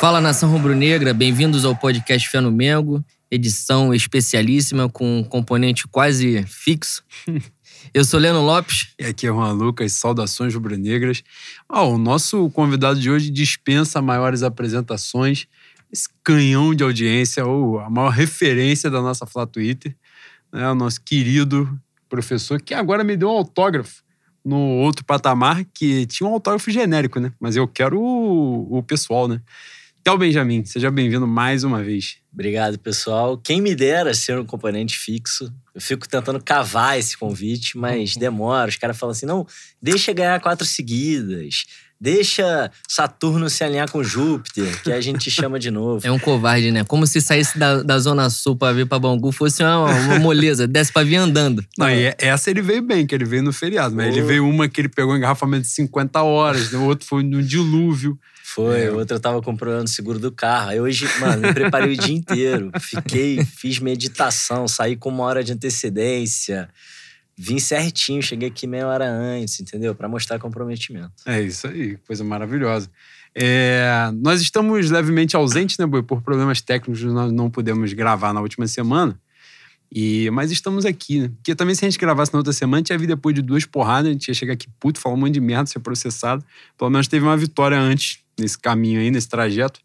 Fala nação rubro-negra, bem-vindos ao podcast Fé no Mengo, edição especialíssima com um componente quase fixo. Eu sou Leno Lopes. E aqui é Juan Lucas, saudações rubro-negras. Oh, o nosso convidado de hoje dispensa maiores apresentações, esse canhão de audiência, ou a maior referência da nossa Flá Twitter, né? o nosso querido professor, que agora me deu um autógrafo no outro patamar, que tinha um autógrafo genérico, né? Mas eu quero o, o pessoal, né? Théo Benjamin, seja bem-vindo mais uma vez. Obrigado, pessoal. Quem me dera ser um componente fixo. Eu fico tentando cavar esse convite, mas demora. Os caras falam assim: não, deixa ganhar quatro seguidas. Deixa Saturno se alinhar com Júpiter, que a gente chama de novo. É um covarde, né? Como se saísse da, da Zona Sul pra vir pra Bangu fosse uma, uma moleza, desce pra vir andando. Não, e essa ele veio bem, que ele veio no feriado. Mas oh. ele veio uma que ele pegou engarrafamento de 50 horas, né? o outro foi no dilúvio. Foi, é. outra eu tava comprando seguro do carro. Aí hoje, mano, me preparei o dia inteiro. Fiquei, fiz meditação, saí com uma hora de antecedência. Vim certinho, cheguei aqui meia hora antes, entendeu? Para mostrar comprometimento. É isso aí, coisa maravilhosa. É, nós estamos levemente ausentes, né, Boi? Por problemas técnicos, nós não pudemos gravar na última semana. E, mas estamos aqui, né? Porque também se a gente gravasse na outra semana, tinha vir depois de duas porradas, a gente ia chegar aqui puto, falar um monte de merda, ser processado. Pelo menos teve uma vitória antes, nesse caminho aí, nesse trajeto,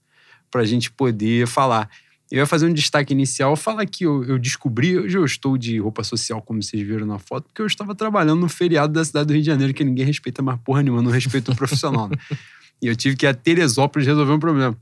pra gente poder falar. Eu ia fazer um destaque inicial, falar que eu, eu, descobri, hoje eu estou de roupa social, como vocês viram na foto, porque eu estava trabalhando no feriado da cidade do Rio de Janeiro, que ninguém respeita mais porra nenhuma, não respeita o profissional. Né? E eu tive que ir a Teresópolis resolver um problema.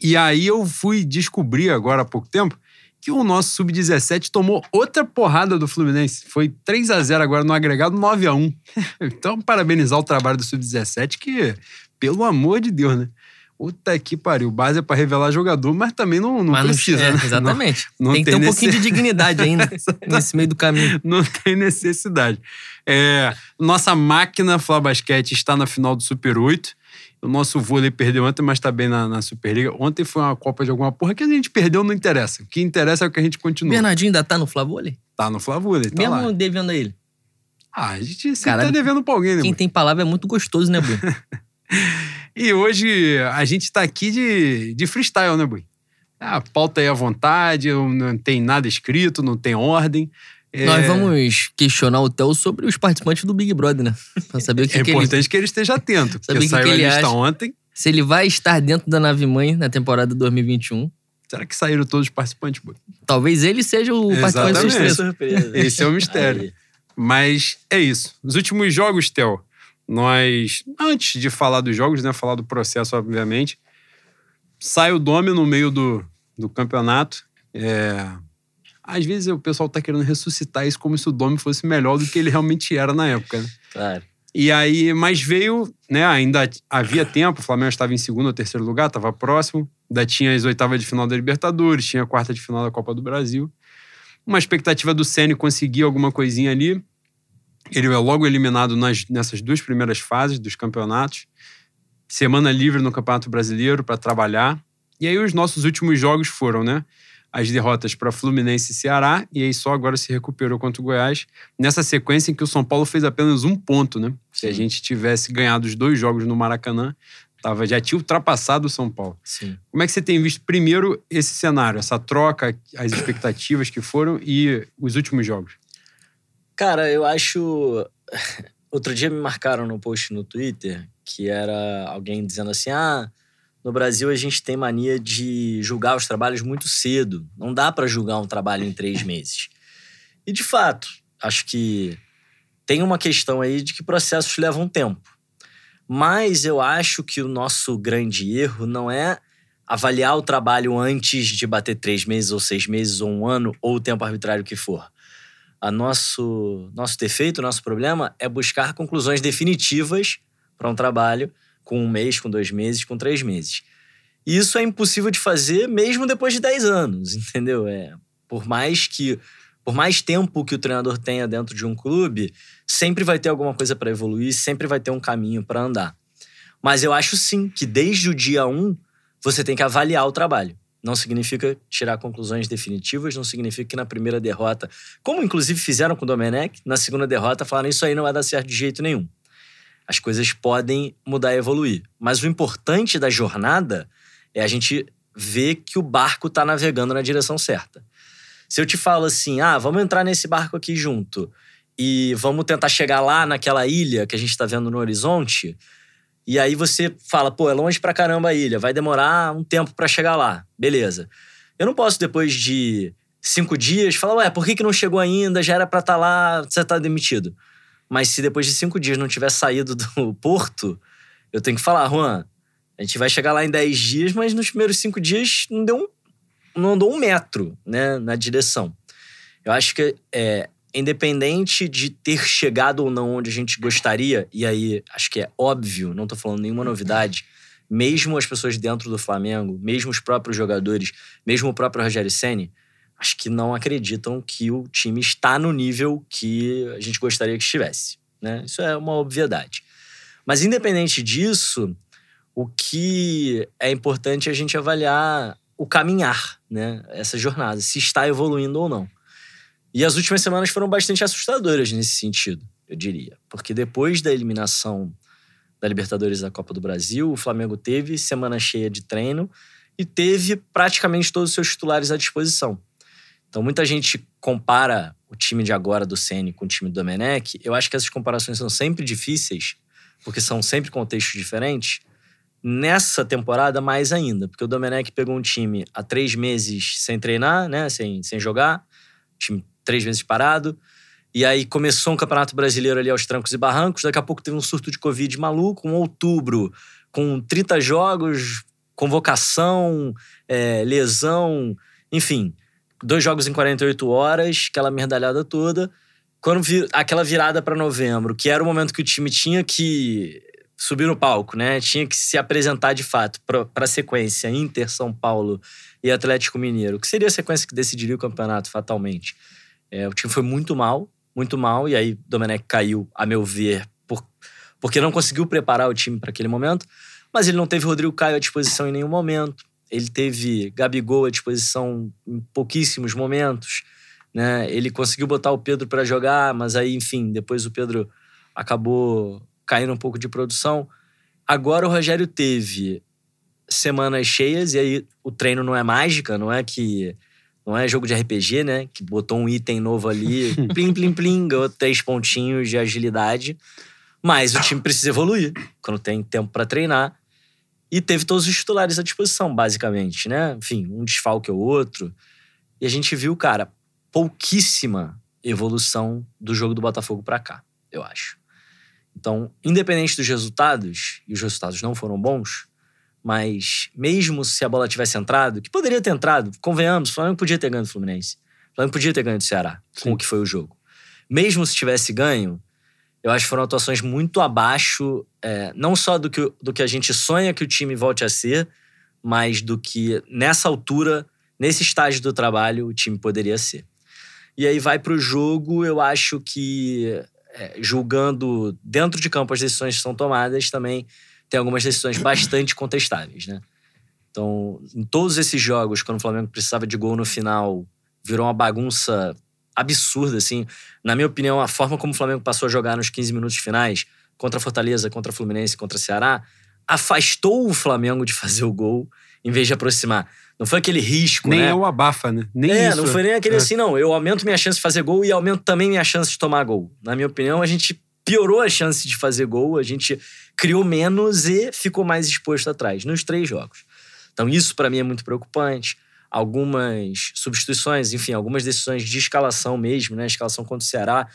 E aí eu fui descobrir agora há pouco tempo que o nosso Sub-17 tomou outra porrada do Fluminense. Foi 3 a 0 agora no agregado 9 a 1 Então, parabenizar o trabalho do Sub-17, que, pelo amor de Deus, né? Puta que pariu. Base é pra revelar jogador, mas também não, não mas precisa, é, né? Exatamente. Não, não tem que ter um pouquinho de dignidade ainda nesse meio do caminho. Não tem necessidade. É, nossa máquina Flá Basquete está na final do Super 8. O nosso vôlei perdeu ontem, mas tá bem na, na, Superliga. Ontem foi uma Copa de alguma porra que a gente perdeu, não interessa. O que interessa é o que a gente continua. Bernardinho ainda tá no Flavôlei? Tá no Flavôlei, tá Mesmo lá. devendo a ele? Ah, a gente sempre Cara, tá devendo pra alguém, né? Quem tem palavra é muito gostoso, né, Bui? e hoje a gente tá aqui de, de freestyle, né, Bui? A pauta aí à vontade, não tem nada escrito, não tem ordem. É... Nós vamos questionar o Theo sobre os participantes do Big Brother, né? Pra saber o que É que importante ele... que ele esteja atento, porque saber saiu que a lista acha, ontem. Se ele vai estar dentro da nave mãe na temporada 2021. Será que saíram todos os participantes? Talvez ele seja o Exatamente. participante surpresa. Esse é o mistério. Aí. Mas é isso. Nos últimos jogos, Theo, nós, antes de falar dos jogos, né, falar do processo, obviamente, sai o Dome no meio do, do campeonato. É, às vezes o pessoal tá querendo ressuscitar isso como se o Domi fosse melhor do que ele realmente era na época, né? Claro. E aí, mas veio, né? Ainda havia tempo, o Flamengo estava em segundo ou terceiro lugar, estava próximo. Ainda tinha as oitavas de final da Libertadores, tinha a quarta de final da Copa do Brasil. Uma expectativa do Ceni conseguir alguma coisinha ali. Ele é logo eliminado nas, nessas duas primeiras fases dos campeonatos. Semana livre no Campeonato Brasileiro para trabalhar. E aí os nossos últimos jogos foram, né? As derrotas para Fluminense e Ceará, e aí só agora se recuperou contra o Goiás, nessa sequência em que o São Paulo fez apenas um ponto, né? Se a gente tivesse ganhado os dois jogos no Maracanã, tava, já tinha ultrapassado o São Paulo. Sim. Como é que você tem visto primeiro esse cenário, essa troca, as expectativas que foram e os últimos jogos? Cara, eu acho. Outro dia me marcaram no post no Twitter que era alguém dizendo assim: ah no Brasil a gente tem mania de julgar os trabalhos muito cedo. Não dá para julgar um trabalho em três meses. E de fato, acho que tem uma questão aí de que processos levam tempo. Mas eu acho que o nosso grande erro não é avaliar o trabalho antes de bater três meses, ou seis meses, ou um ano, ou o tempo arbitrário que for. A nosso, nosso defeito, nosso problema é buscar conclusões definitivas para um trabalho com um mês, com dois meses, com três meses. Isso é impossível de fazer mesmo depois de dez anos, entendeu? É, por mais que por mais tempo que o treinador tenha dentro de um clube, sempre vai ter alguma coisa para evoluir, sempre vai ter um caminho para andar. Mas eu acho sim que desde o dia um você tem que avaliar o trabalho. Não significa tirar conclusões definitivas, não significa que na primeira derrota, como inclusive fizeram com o Domenech, na segunda derrota falaram isso aí não vai dar certo de jeito nenhum as coisas podem mudar e evoluir. Mas o importante da jornada É a gente ver que o barco está navegando na direção certa. Se eu te falo assim, ah, vamos entrar nesse barco aqui junto e vamos tentar chegar lá naquela ilha que a gente está vendo no horizonte, e aí você fala, pô, é longe pra caramba a ilha, vai demorar um tempo para chegar lá. Beleza. Eu não posso, depois de cinco dias, falar, ué, por que, que não chegou ainda? Já era pra estar tá lá, você tá demitido. Mas se depois de cinco dias não tiver saído do porto, eu tenho que falar, Juan, a gente vai chegar lá em dez dias, mas nos primeiros cinco dias não deu um, não andou um metro né, na direção. Eu acho que é, independente de ter chegado ou não onde a gente gostaria, e aí acho que é óbvio, não tô falando nenhuma novidade, mesmo as pessoas dentro do Flamengo, mesmo os próprios jogadores, mesmo o próprio Rogério Ceni, acho que não acreditam que o time está no nível que a gente gostaria que estivesse. Né? Isso é uma obviedade. Mas independente disso, o que é importante é a gente avaliar o caminhar, né? Essa jornada, se está evoluindo ou não. E as últimas semanas foram bastante assustadoras nesse sentido, eu diria. Porque depois da eliminação da Libertadores da Copa do Brasil, o Flamengo teve semana cheia de treino e teve praticamente todos os seus titulares à disposição. Então muita gente compara o time de agora do Ceni com o time do Domenech. Eu acho que essas comparações são sempre difíceis, porque são sempre contextos diferentes. Nessa temporada, mais ainda, porque o Domenech pegou um time há três meses sem treinar, né, sem, sem jogar, time três vezes parado. E aí começou um campeonato brasileiro ali aos trancos e barrancos. Daqui a pouco teve um surto de Covid maluco, um outubro com 30 jogos, convocação, é, lesão, enfim, dois jogos em 48 horas, aquela merdalhada toda. Quando vi, aquela virada para novembro, que era o momento que o time tinha que subir no palco, né? Tinha que se apresentar de fato para a sequência Inter, São Paulo e Atlético Mineiro, que seria a sequência que decidiria o campeonato fatalmente. É, o time foi muito mal, muito mal, e aí Domenech caiu, a meu ver, por, porque não conseguiu preparar o time para aquele momento, mas ele não teve Rodrigo Caio à disposição em nenhum momento. Ele teve Gabigol à disposição em pouquíssimos momentos. Né? Ele conseguiu botar o Pedro para jogar, mas aí, enfim, depois o Pedro acabou caindo um pouco de produção. Agora o Rogério teve semanas cheias, e aí o treino não é mágica, não é que não é jogo de RPG, né? Que botou um item novo ali, plim, plim, plim, ganhou três pontinhos de agilidade. Mas o time precisa evoluir quando tem tempo para treinar. E teve todos os titulares à disposição, basicamente, né? Enfim, um desfalque ou outro. E a gente viu, cara, pouquíssima evolução do jogo do Botafogo para cá, eu acho. Então, independente dos resultados, e os resultados não foram bons, mas mesmo se a bola tivesse entrado, que poderia ter entrado, convenhamos, o Flamengo podia ter ganho do Fluminense. O Flamengo podia ter ganho do Ceará, Sim. com o que foi o jogo. Mesmo se tivesse ganho, eu acho que foram atuações muito abaixo, é, não só do que, do que a gente sonha que o time volte a ser, mas do que nessa altura, nesse estágio do trabalho, o time poderia ser. E aí vai para o jogo, eu acho que, é, julgando dentro de campo as decisões que são tomadas, também tem algumas decisões bastante contestáveis, né? Então, em todos esses jogos, quando o Flamengo precisava de gol no final, virou uma bagunça absurda, assim. Na minha opinião, a forma como o Flamengo passou a jogar nos 15 minutos finais, contra a Fortaleza, contra a Fluminense, contra a Ceará, afastou o Flamengo de fazer o gol em vez de aproximar. Não foi aquele risco, nem né? Nem é o abafa, né? Nem é, isso. não foi nem aquele é. assim, não. Eu aumento minha chance de fazer gol e aumento também minha chance de tomar gol. Na minha opinião, a gente piorou a chance de fazer gol, a gente criou menos e ficou mais exposto atrás nos três jogos. Então isso para mim é muito preocupante. Algumas substituições, enfim, algumas decisões de escalação mesmo, né? Escalação contra o Ceará.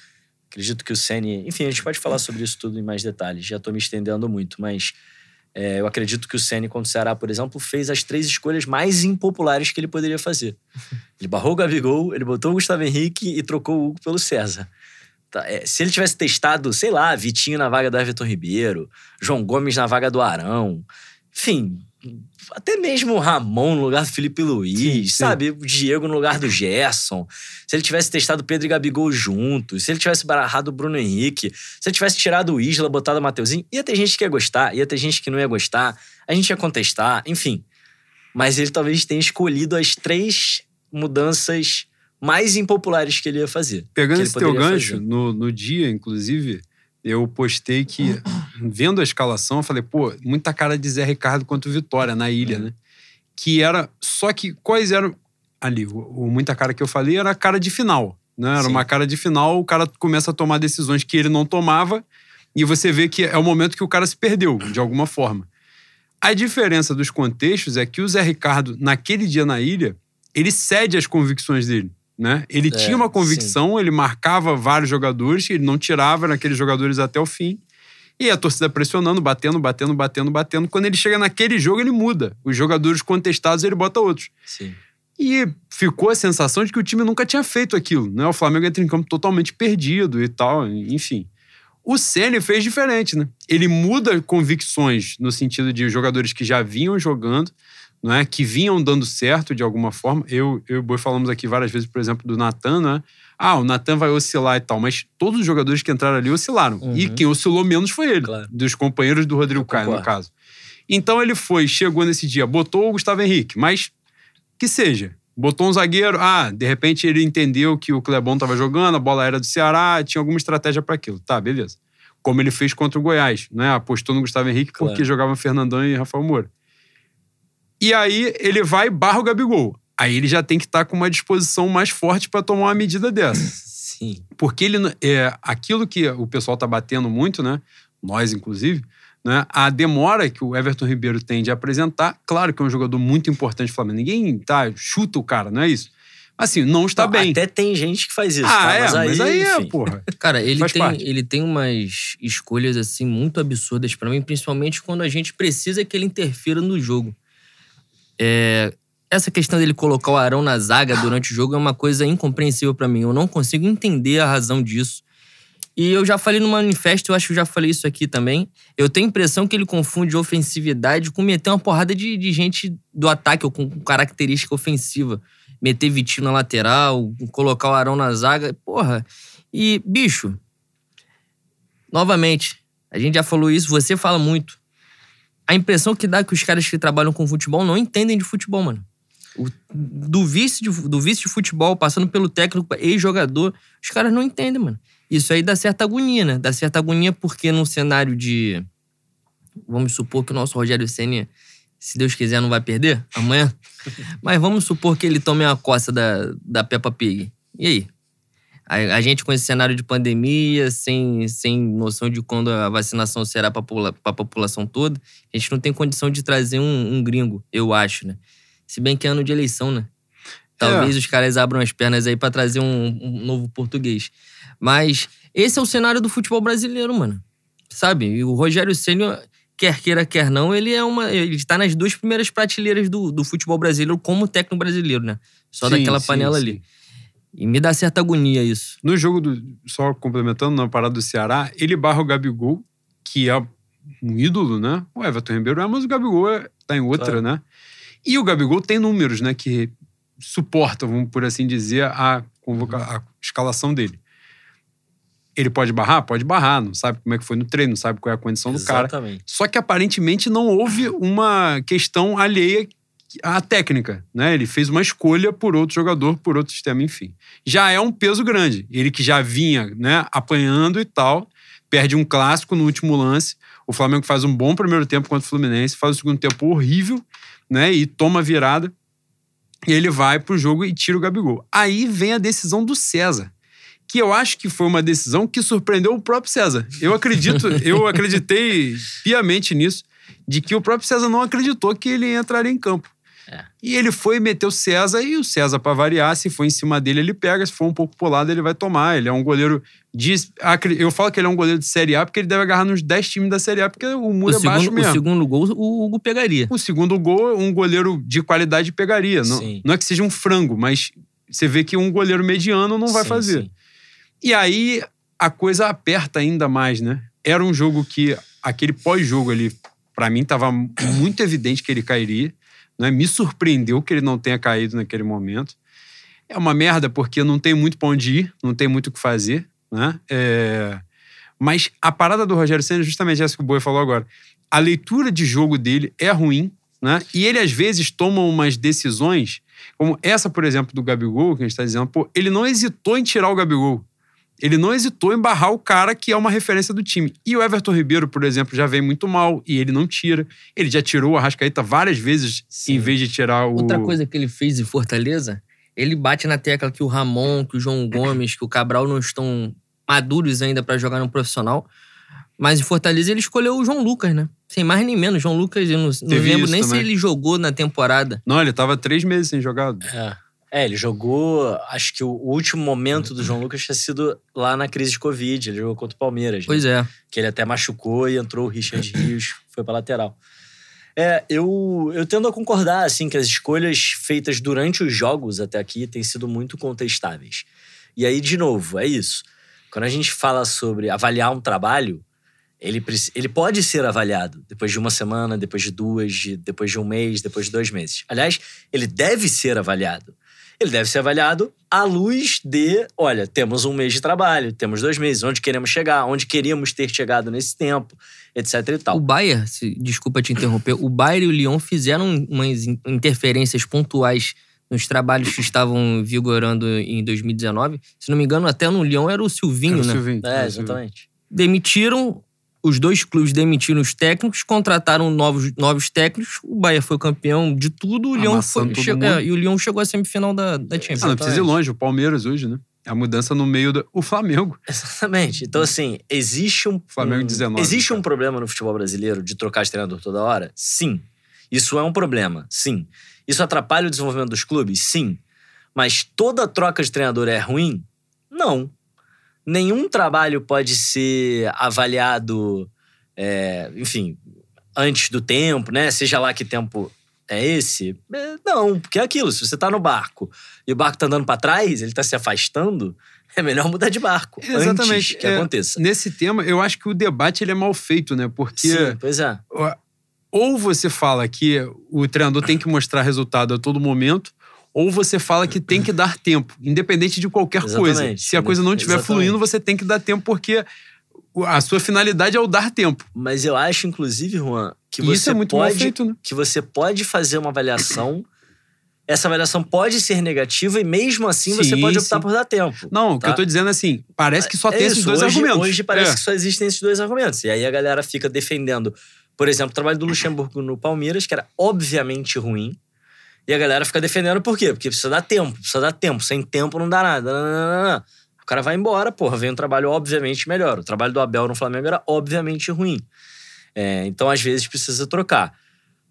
Acredito que o Ceni, enfim, a gente pode falar sobre isso tudo em mais detalhes. Já estou me estendendo muito, mas é, eu acredito que o Ceni contra o Ceará, por exemplo, fez as três escolhas mais impopulares que ele poderia fazer. Ele barrou o Gabigol, ele botou o Gustavo Henrique e trocou o Hugo pelo César. Tá, é, se ele tivesse testado, sei lá, Vitinho na vaga do Everton Ribeiro, João Gomes na vaga do Arão, enfim, até mesmo o Ramon no lugar do Felipe Luiz, sim, sim. sabe? O Diego no lugar do Gerson. Se ele tivesse testado Pedro e Gabigol juntos, se ele tivesse barrado o Bruno Henrique, se ele tivesse tirado o Isla, botado o Mateuzinho, ia ter gente que ia gostar, ia ter gente que não ia gostar, a gente ia contestar, enfim. Mas ele talvez tenha escolhido as três mudanças mais impopulares que ele ia fazer. Pegando esse teu gancho, no, no dia, inclusive, eu postei que, vendo a escalação, eu falei, pô, muita cara de Zé Ricardo contra o Vitória na ilha, uhum. né? que era. Só que quais eram. Ali, o, o muita cara que eu falei era a cara de final. Né? Era Sim. uma cara de final, o cara começa a tomar decisões que ele não tomava, e você vê que é o momento que o cara se perdeu, de alguma forma. A diferença dos contextos é que o Zé Ricardo, naquele dia na ilha, ele cede às convicções dele. Né? Ele É, tinha uma convicção, ele marcava vários jogadores, ele não tirava naqueles jogadores até o fim. E a torcida pressionando, batendo, batendo, batendo, batendo. Quando ele chega naquele jogo, ele muda. Os jogadores contestados, ele bota outros. Sim. E ficou a sensação de que o time nunca tinha feito aquilo. Né? O Flamengo entra em campo totalmente perdido e tal, enfim. O Ceni fez diferente, né? Ele muda convicções no sentido de jogadores que já vinham jogando, é? que vinham dando certo de alguma forma. Eu, eu e o Boi falamos aqui várias vezes, por exemplo, do Natan, né? Ah, o Natan vai oscilar e tal, mas todos os jogadores que entraram ali oscilaram. Uhum. E quem oscilou menos foi ele, Claro. dos companheiros do Rodrigo Caio, no caso. Então ele foi, chegou nesse dia, botou o Gustavo Henrique, mas que seja. Botou um zagueiro, ah, de repente ele entendeu que o Clebão tava jogando, a bola era do Ceará, tinha alguma estratégia para aquilo. Tá, beleza. Como ele fez contra o Goiás, né? Apostou no Gustavo Henrique porque Claro. jogava Fernandão e Rafael Moura. E aí ele vai e barra o Gabigol. Aí ele já tem que estar com uma disposição mais forte para tomar uma medida dessa. Sim. Porque ele é aquilo que o pessoal tá batendo muito, né? Nós, inclusive, né? A demora que o Everton Ribeiro tem de apresentar, claro que é um jogador muito importante do Flamengo. Ninguém tá, chuta o cara, não é isso. Assim, não está Não, bem. Até tem gente que faz isso. ah, tá? é, mas aí, mas aí é, porra. Cara, ele Faz tem, parte. ele tem umas escolhas assim muito absurdas pra mim, principalmente quando a gente precisa que ele interfira no jogo. É, essa questão dele colocar o Arão na zaga durante o jogo é uma coisa incompreensível pra mim. Eu não consigo entender a razão disso. E eu já falei no manifesto, eu acho que eu já falei isso aqui também. Eu tenho a impressão que ele confunde ofensividade com meter uma porrada de, de gente do ataque ou com característica ofensiva. Meter Vitinho na lateral, colocar o Arão na zaga. Porra. E, bicho, novamente, a gente já falou isso, você fala muito. A impressão que dá é que os caras que trabalham com futebol não entendem de futebol, mano. O- do, vice de, do vice de futebol, passando pelo técnico, ex-jogador, os caras não entendem, mano. Isso aí dá certa agonia, né? Dá certa agonia porque num cenário de. Vamos supor que o nosso Rogério Senna, se Deus quiser, não vai perder amanhã. Mas vamos supor que ele tome uma coça da, da Peppa Pig. E aí? A, a gente com esse cenário de pandemia, sem, sem noção de quando a vacinação será para a população toda, a gente não tem condição de trazer um, um gringo, eu acho, né? Se bem que é ano de eleição, né? Talvez os caras abram as pernas aí para trazer um, um novo português. Mas esse é o cenário do futebol brasileiro, mano. Sabe? E o Rogério Ceni, quer queira, quer não, ele é uma. Ele tá nas duas primeiras prateleiras do, do futebol brasileiro como técnico brasileiro, né? Só Sim, daquela sim, panela sim. ali. E me dá certa agonia isso. No jogo do. Só complementando na parada do Ceará, ele barra o Gabigol, que é um ídolo, né? O Everton Ribeiro é, mas o Gabigol é, tá em outra, Claro. né? E o Gabigol tem números, né? Que suportam, vamos por assim dizer, a, convoca- a escalação dele. Ele pode barrar? Pode barrar, não sabe como é que foi no treino, não sabe qual é a condição do cara. Exatamente. Só que aparentemente não houve uma questão alheia à técnica, né? Ele fez uma escolha por outro jogador, por outro sistema, enfim. Já é um peso grande. Ele que já vinha, né, apanhando e tal, perde um clássico no último lance. O Flamengo faz um bom primeiro tempo contra o Fluminense, faz o segundo tempo horrível, né, e toma a virada. E ele vai pro jogo e tira o Gabigol. Aí vem a decisão do César que eu acho que foi uma decisão que surpreendeu o próprio César. Eu acredito, eu acreditei piamente nisso, de que o próprio César não acreditou que ele entraria em campo. É. E ele foi meter o César, e o César, para variar, se for em cima dele, ele pega, se for um pouco pro lado, ele vai tomar. Ele é um goleiro de. acre- Eu falo que ele é um goleiro de Série A, porque ele deve agarrar nos 10 times da Série A, porque o O muro é baixo segundo, o mesmo. segundo gol, o Hugo pegaria. O segundo gol, um goleiro de qualidade pegaria. Não, Sim. não é que seja um frango, mas você vê que um goleiro mediano não vai Sim, fazer. sim. E aí a coisa aperta ainda mais, né? Era um jogo que aquele pós-jogo ali, pra mim, tava muito evidente que ele cairia. Né? Me surpreendeu que ele não tenha caído naquele momento. É uma merda porque não tem muito pra onde ir, não tem muito o que fazer, né? É, Mas a parada do Rogério Senna é justamente essa que o Boi falou agora. A leitura de jogo dele é ruim, né? E ele às vezes toma umas decisões, como essa, por exemplo, do Gabigol, que a gente está dizendo, pô, ele não hesitou em tirar o Gabigol. Ele não hesitou em barrar o cara que é uma referência do time. E o Everton Ribeiro, por exemplo, já vem muito mal e ele não tira. Ele já tirou o Arrascaeta várias vezes Sim. em vez de tirar o. Outra coisa que ele fez em Fortaleza, ele bate na tecla que o Ramon, que o João Gomes, que o Cabral não estão maduros ainda pra jogar no profissional. Mas em Fortaleza ele escolheu o João Lucas, né? Sem mais nem menos. João Lucas, eu não, não lembro nem se também. ele jogou na temporada. Não, ele tava três meses sem jogar. É. É, ele jogou. Acho que o último momento do João Lucas tinha sido lá na crise de Covid. Ele jogou contra o Palmeiras. né? Pois é. Que ele até machucou e entrou o Richard Rios, foi pra lateral. É, eu, eu tendo a concordar, assim, que as escolhas feitas durante os jogos até aqui têm sido muito contestáveis. E aí, de novo, é isso. Quando a gente fala sobre avaliar um trabalho, ele, ele pode ser avaliado depois de uma semana, depois de duas, de- depois de um mês, depois de dois meses. Aliás, ele deve ser avaliado. Ele deve ser avaliado à luz de, olha, temos um mês de trabalho, temos dois meses, onde queremos chegar, onde queríamos ter chegado nesse tempo, etc e tal. O Bayern, se- desculpa te interromper, o Bayern e o Lyon fizeram umas in- interferências pontuais nos trabalhos que estavam vigorando em 2019. Se não me engano, até no Lyon era o Silvinho, Era o né? Silvinho, É, Silvinho. exatamente. demitiram os dois clubes demitiram os técnicos, contrataram novos, novos técnicos. O Bahia foi campeão de tudo, o Lyon foi, mundo. e o Lyon chegou à semifinal da, da Champions. Ah, não precisa ir longe. O Palmeiras hoje, né? É a mudança no meio do. O Flamengo. Exatamente. Então, assim, existe um. Flamengo um- 19, Existe um cara. problema no futebol brasileiro de trocar de treinador toda hora? Sim. Isso é um problema? Sim. Isso atrapalha o desenvolvimento dos clubes? Sim. Mas toda troca de treinador é ruim? Não. Nenhum trabalho pode ser avaliado, é, enfim, antes do tempo, né? Seja lá que tempo é esse. É, não, porque é aquilo. Se você tá no barco e o barco tá andando para trás, ele tá se afastando, é melhor mudar de barco. Exatamente. Antes que É, aconteça. Nesse tema, eu acho que o debate ele é mal feito, né? Porque Sim, pois é. ou você fala que o treinador tem que mostrar resultado a todo momento, ou você fala que tem que dar tempo, independente de qualquer coisa. Exatamente. Se a coisa não estiver fluindo, você tem que dar tempo, porque a sua finalidade é o dar tempo. Mas eu acho, inclusive, Juan, que E você isso é muito pode, feito, né? que você pode fazer uma avaliação. Essa avaliação pode ser negativa e mesmo assim você Sim, pode optar sim. por dar tempo. Não, o que Tá. eu tô dizendo é assim, parece que só É tem esses isso, dois hoje, argumentos. Hoje parece É. que só existem esses dois argumentos. E aí a galera fica defendendo, por exemplo, o trabalho do Luxemburgo no Palmeiras, que era obviamente ruim. E a galera fica defendendo por quê? Porque precisa dar tempo, precisa dar tempo. Sem tempo não dá nada. Nananana. O cara vai embora, porra, vem um trabalho obviamente melhor. O trabalho do Abel no Flamengo era obviamente ruim. É, então, às vezes, precisa trocar.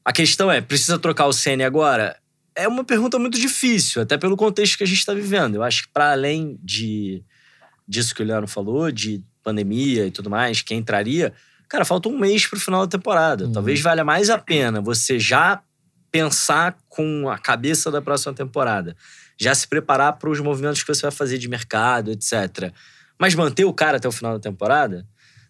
A questão é, precisa trocar o Ceni agora? É uma pergunta muito difícil, até pelo contexto que a gente está vivendo. Eu acho que para além de disso que o Leandro falou, de pandemia e tudo mais, quem entraria, cara, falta um mês pro final da temporada. Uhum. Talvez valha mais a pena você já pensar com a cabeça da próxima temporada, já se preparar para os movimentos que você vai fazer de mercado, etc. Mas manter o cara até o final da temporada,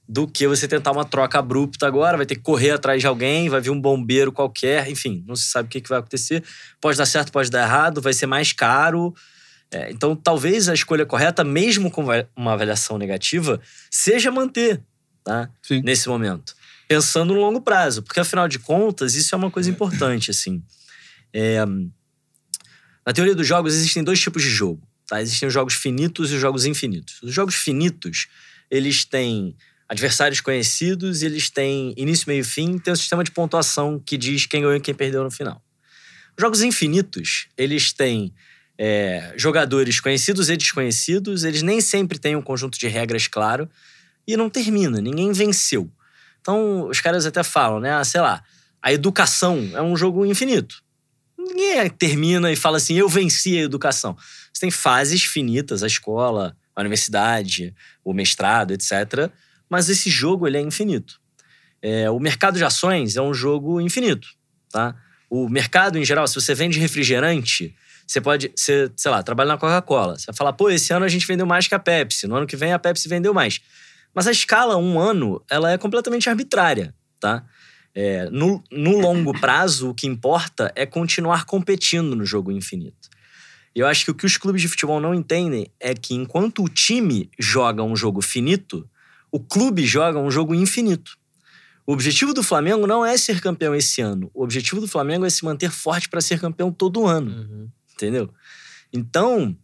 do que você tentar uma troca abrupta agora, vai ter que correr atrás de alguém, vai vir um bombeiro qualquer, enfim, não se sabe o que que vai acontecer. Pode dar certo, pode dar errado, vai ser mais caro. É, então, talvez a escolha correta, mesmo com uma avaliação negativa, seja manter, tá? Sim. Nesse momento. Pensando no longo prazo, porque afinal de contas, isso é uma coisa importante, assim. É, na teoria dos jogos, existem dois tipos de jogo, tá? Existem os jogos finitos e os jogos infinitos. Os jogos finitos, eles têm adversários conhecidos, eles têm início, meio e fim, tem um sistema de pontuação que diz quem ganhou e quem perdeu no final. Os jogos infinitos, eles têm é, jogadores conhecidos e desconhecidos, eles nem sempre têm um conjunto de regras claro e não termina, ninguém venceu. Então, os caras até falam, né? Ah, sei lá, a educação é um jogo infinito. Ninguém termina e fala assim, eu venci a educação. Você tem fases finitas, a escola, a universidade, o mestrado, etc. Mas esse jogo, ele é infinito. É, o mercado de ações é um jogo infinito, tá? O mercado, em geral, se você vende refrigerante, você pode, você, sei lá, trabalha na Coca-Cola. Você vai falar, pô, esse ano a gente vendeu mais que a Pepsi. No ano que vem a Pepsi vendeu mais. Mas a escala, um ano, ela é completamente arbitrária, tá? É, no, no longo prazo, o que importa é continuar competindo no jogo infinito. E eu acho que o que os clubes de futebol não entendem é que enquanto o time joga um jogo finito, o clube joga um jogo infinito. O objetivo do Flamengo não é ser campeão esse ano. O objetivo do Flamengo é se manter forte para ser campeão todo ano Uhum. entendeu? Então,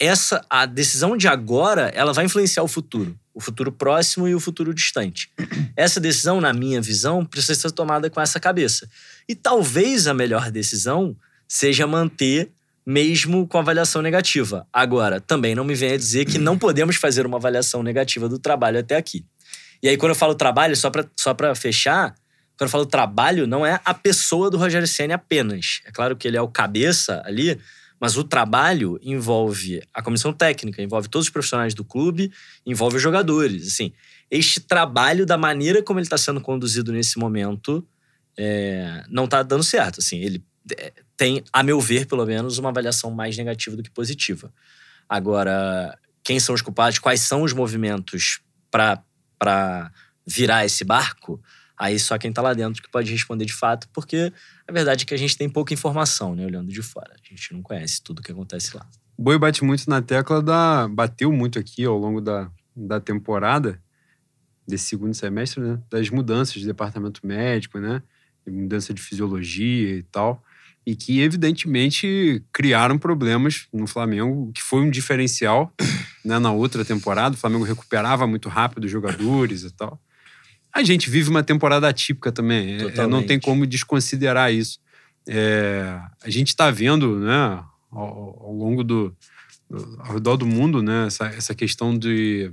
essa a decisão de agora, ela vai influenciar o futuro, o futuro próximo e o futuro distante. Essa decisão, na minha visão, precisa ser tomada com essa cabeça. E talvez a melhor decisão seja manter mesmo com avaliação negativa. Agora, também não me venha dizer que não podemos fazer uma avaliação negativa do trabalho até aqui. E aí, quando eu falo trabalho, só para só fechar, quando eu falo trabalho, não é a pessoa do Rogério Senna apenas. É claro que ele é o cabeça ali, mas o trabalho envolve a comissão técnica, envolve todos os profissionais do clube, envolve os jogadores. Assim, este trabalho, da maneira como ele está sendo conduzido nesse momento, é, não está dando certo. Assim, ele é, tem, a meu ver, pelo menos, uma avaliação mais negativa do que positiva. Agora, quem são os culpados? Quais são os movimentos para virar esse barco? Aí só quem está lá dentro que pode responder de fato, porque a verdade é que a gente tem pouca informação, né, olhando de fora. A gente não conhece tudo o que acontece lá. O Boi bate muito na tecla da. bateu muito aqui ao longo da, da temporada, desse segundo semestre, né? Das mudanças de departamento médico, né? Mudança de fisiologia e tal. E que, evidentemente, criaram problemas no Flamengo, que foi um diferencial né, na outra temporada. O Flamengo recuperava muito rápido os jogadores e tal. A gente vive uma temporada atípica também. É, não tem como desconsiderar isso. É, a gente está vendo, né, ao, ao, longo do, ao redor do mundo, né, essa, essa questão de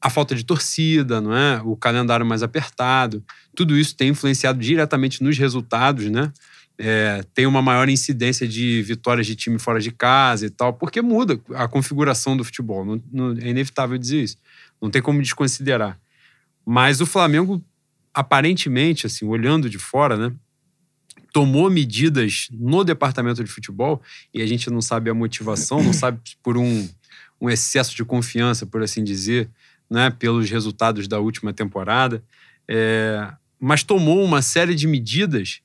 a falta de torcida, não é? O calendário mais apertado. Tudo isso tem influenciado diretamente nos resultados, né? É, tem uma maior incidência de vitórias de time fora de casa e tal, porque muda a configuração do futebol. Não, não, é inevitável dizer isso. Não tem como desconsiderar. Mas o Flamengo, aparentemente, assim, olhando de fora, né? Tomou medidas no departamento de futebol e a gente não sabe a motivação, não sabe por um, um excesso de confiança, por assim dizer, né, pelos resultados da última temporada. É, mas tomou uma série de medidas.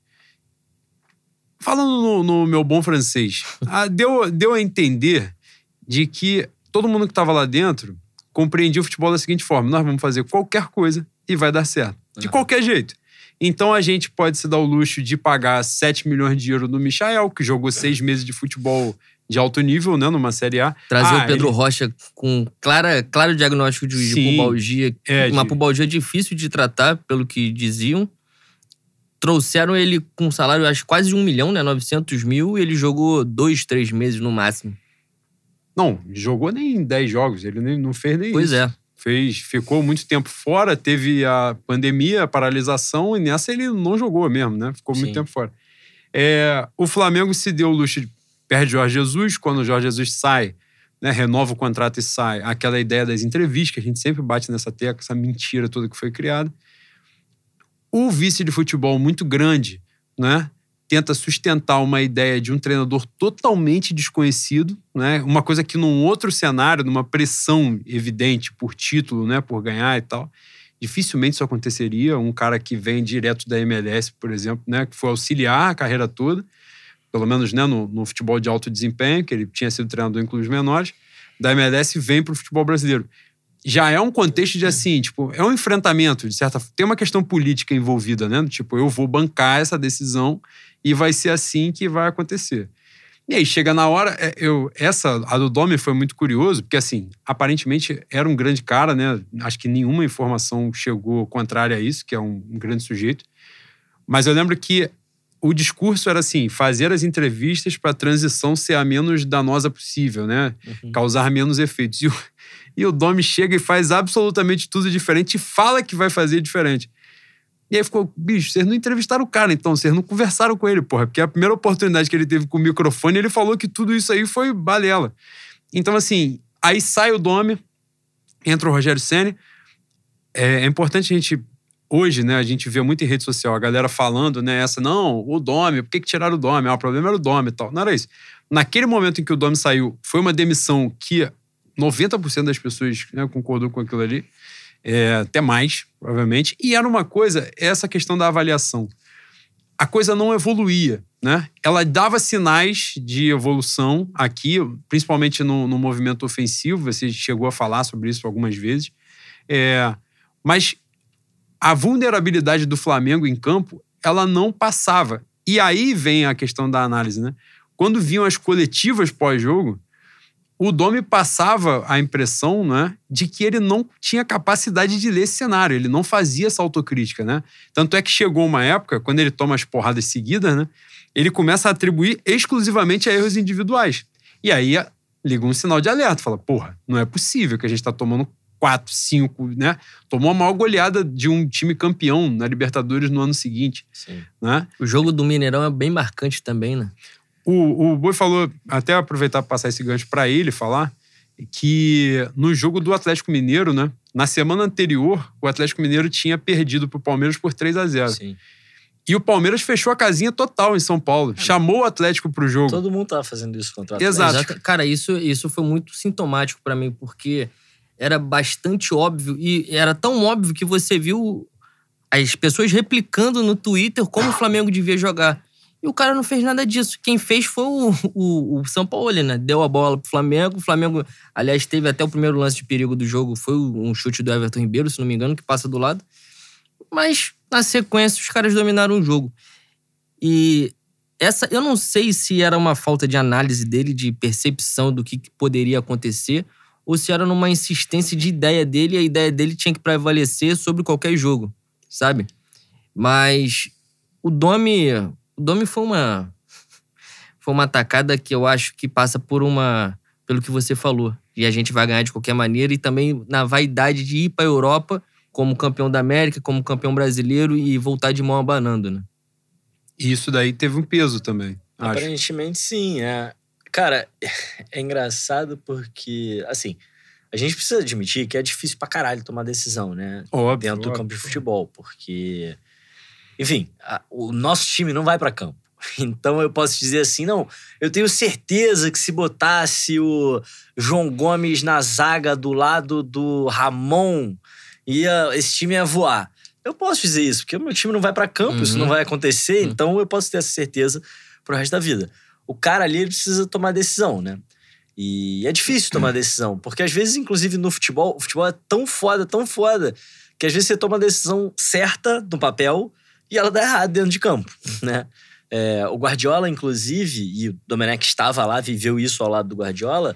Falando no, no meu bom francês, a, deu, deu a entender de que todo mundo que estava lá dentro compreendi o futebol da seguinte forma: nós vamos fazer qualquer coisa e vai dar certo. De qualquer jeito. Então a gente pode se dar o luxo de pagar 7 milhões de euros no Michael, que jogou seis meses de futebol de alto nível, né, numa Série A. Trazer ah, o Pedro ele... Rocha com clara, claro diagnóstico de, Sim, de pubalgia. É, uma de... pubalgia difícil de tratar, pelo que diziam. Trouxeram ele com um salário, acho, quase de um milhão, né? 900 mil, e ele jogou dois, três meses no máximo. Não, jogou nem 10 jogos, ele nem, não fez nem pois isso. Pois é. Fez, ficou muito tempo fora, teve a pandemia, a paralisação, e nessa ele não jogou mesmo, né? Ficou Sim. muito tempo fora. É, o Flamengo se deu o luxo de perde Jorge Jesus, quando o Jorge Jesus sai, né, renova o contrato e sai, aquela ideia das entrevistas, que a gente sempre bate nessa tecla, essa mentira toda que foi criada. O vice de futebol muito grande, né? Tenta sustentar uma ideia de um treinador totalmente desconhecido, né? Uma coisa que num outro cenário, numa pressão evidente por título, né, por ganhar e tal, dificilmente isso aconteceria. Um cara que vem direto da MLS, por exemplo, né, que foi auxiliar a carreira toda, pelo menos né, no, no futebol de alto desempenho, que ele tinha sido treinador em clubes menores, da MLS vem para o futebol brasileiro já é um contexto de assim, tipo, é um enfrentamento, de certa Tem uma questão política envolvida, né? Tipo, eu vou bancar essa decisão e vai ser assim que vai acontecer. E aí chega na hora, é, eu essa a do Domi foi muito curioso, porque assim, aparentemente era um grande cara, né? Acho que nenhuma informação chegou contrária a isso, que é um, um grande sujeito. Mas eu lembro que o discurso era assim: fazer as entrevistas para a transição ser a menos danosa possível, né? Uhum. Causar menos efeitos. E o, e o Domi chega e faz absolutamente tudo diferente e fala que vai fazer diferente. E aí ficou, bicho, vocês não entrevistaram o cara, então, vocês não conversaram com ele, porra. Porque a primeira oportunidade que ele teve com o microfone, ele falou que tudo isso aí foi balela. Então, assim, aí sai o Dome, entra o Rogério Senni. É, é, importante a gente. Hoje, né, a gente vê muito em rede social a galera falando, né, essa, não, o Dome, por que, que tiraram o Dome? Ah, o problema era o Dome e tal. Não era isso. Naquele momento em que o Dome saiu, foi uma demissão que 90% das pessoas né, concordou com aquilo ali é, até mais, provavelmente. E era uma coisa, essa questão da avaliação. A coisa não evoluía, né? Ela dava sinais de evolução aqui, principalmente no, no movimento ofensivo. Você chegou a falar sobre isso algumas vezes. É, mas a vulnerabilidade do Flamengo em campo, ela não passava. E aí vem a questão da análise, né? Quando vinham as coletivas pós-jogo, o Domi passava a impressão né, de que ele não tinha capacidade de ler esse cenário, ele não fazia essa autocrítica. Né? Tanto é que chegou uma época, quando ele toma as porradas seguidas, né, ele começa a atribuir exclusivamente a erros individuais. E aí liga um sinal de alerta, fala: porra, não é possível que a gente está tomando 4, 5, né? Tomou a maior goleada de um time campeão na Libertadores no ano seguinte. Sim. Né? O jogo do Mineirão é bem marcante também, né? O, o Boi falou, até aproveitar para passar esse gancho para ele falar, que no jogo do Atlético Mineiro, né? Na semana anterior, o Atlético Mineiro tinha perdido para o Palmeiras por 3 a 0 Sim. E o Palmeiras fechou a casinha total em São Paulo. Chamou o Atlético pro jogo. Todo mundo tava fazendo isso contra o Atlético. Exato. Exata- Cara, isso, isso foi muito sintomático pra mim, porque era bastante óbvio e era tão óbvio que você viu as pessoas replicando no Twitter como o Flamengo devia jogar. E o cara não fez nada disso. Quem fez foi o, o, o São Paulo, né? Deu a bola pro Flamengo. O Flamengo, aliás, teve até o primeiro lance de perigo do jogo. Foi um chute do Everton Ribeiro, se não me engano, que passa do lado. Mas, na sequência, os caras dominaram o jogo. E essa, eu não sei se era uma falta de análise dele, de percepção do que que poderia acontecer, ou se era numa insistência de ideia dele e a ideia dele tinha que prevalecer sobre qualquer jogo, sabe? Mas o Domi, o Domi foi uma foi uma atacada que eu acho que passa por uma pelo que você falou, e a gente vai ganhar de qualquer maneira e também na vaidade de ir para a Europa como campeão da América, como campeão brasileiro e voltar de mão abanando, né? E isso daí teve um peso também. Acho. Aparentemente sim, é. Cara, é engraçado porque, assim, a gente precisa admitir que é difícil pra caralho tomar decisão, né? Óbvio, Dentro do óbvio. campo de futebol, porque. Enfim, a- o nosso time não vai pra campo. Então eu posso dizer assim, não, eu tenho certeza que se botasse o João Gomes na zaga do lado do Ramon, ia, esse time ia voar. Eu posso dizer isso, porque o meu time não vai pra campo, isso Uhum. não vai acontecer, Uhum. então eu posso ter essa certeza pro resto da vida. O cara ali ele precisa tomar decisão, né? E é difícil tomar decisão, porque às vezes, inclusive no futebol, o futebol é tão foda, tão foda, que às vezes você toma a decisão certa no papel e ela dá errado dentro de campo, né? É, o Guardiola, inclusive, e o Domenech estava lá, viveu isso ao lado do Guardiola,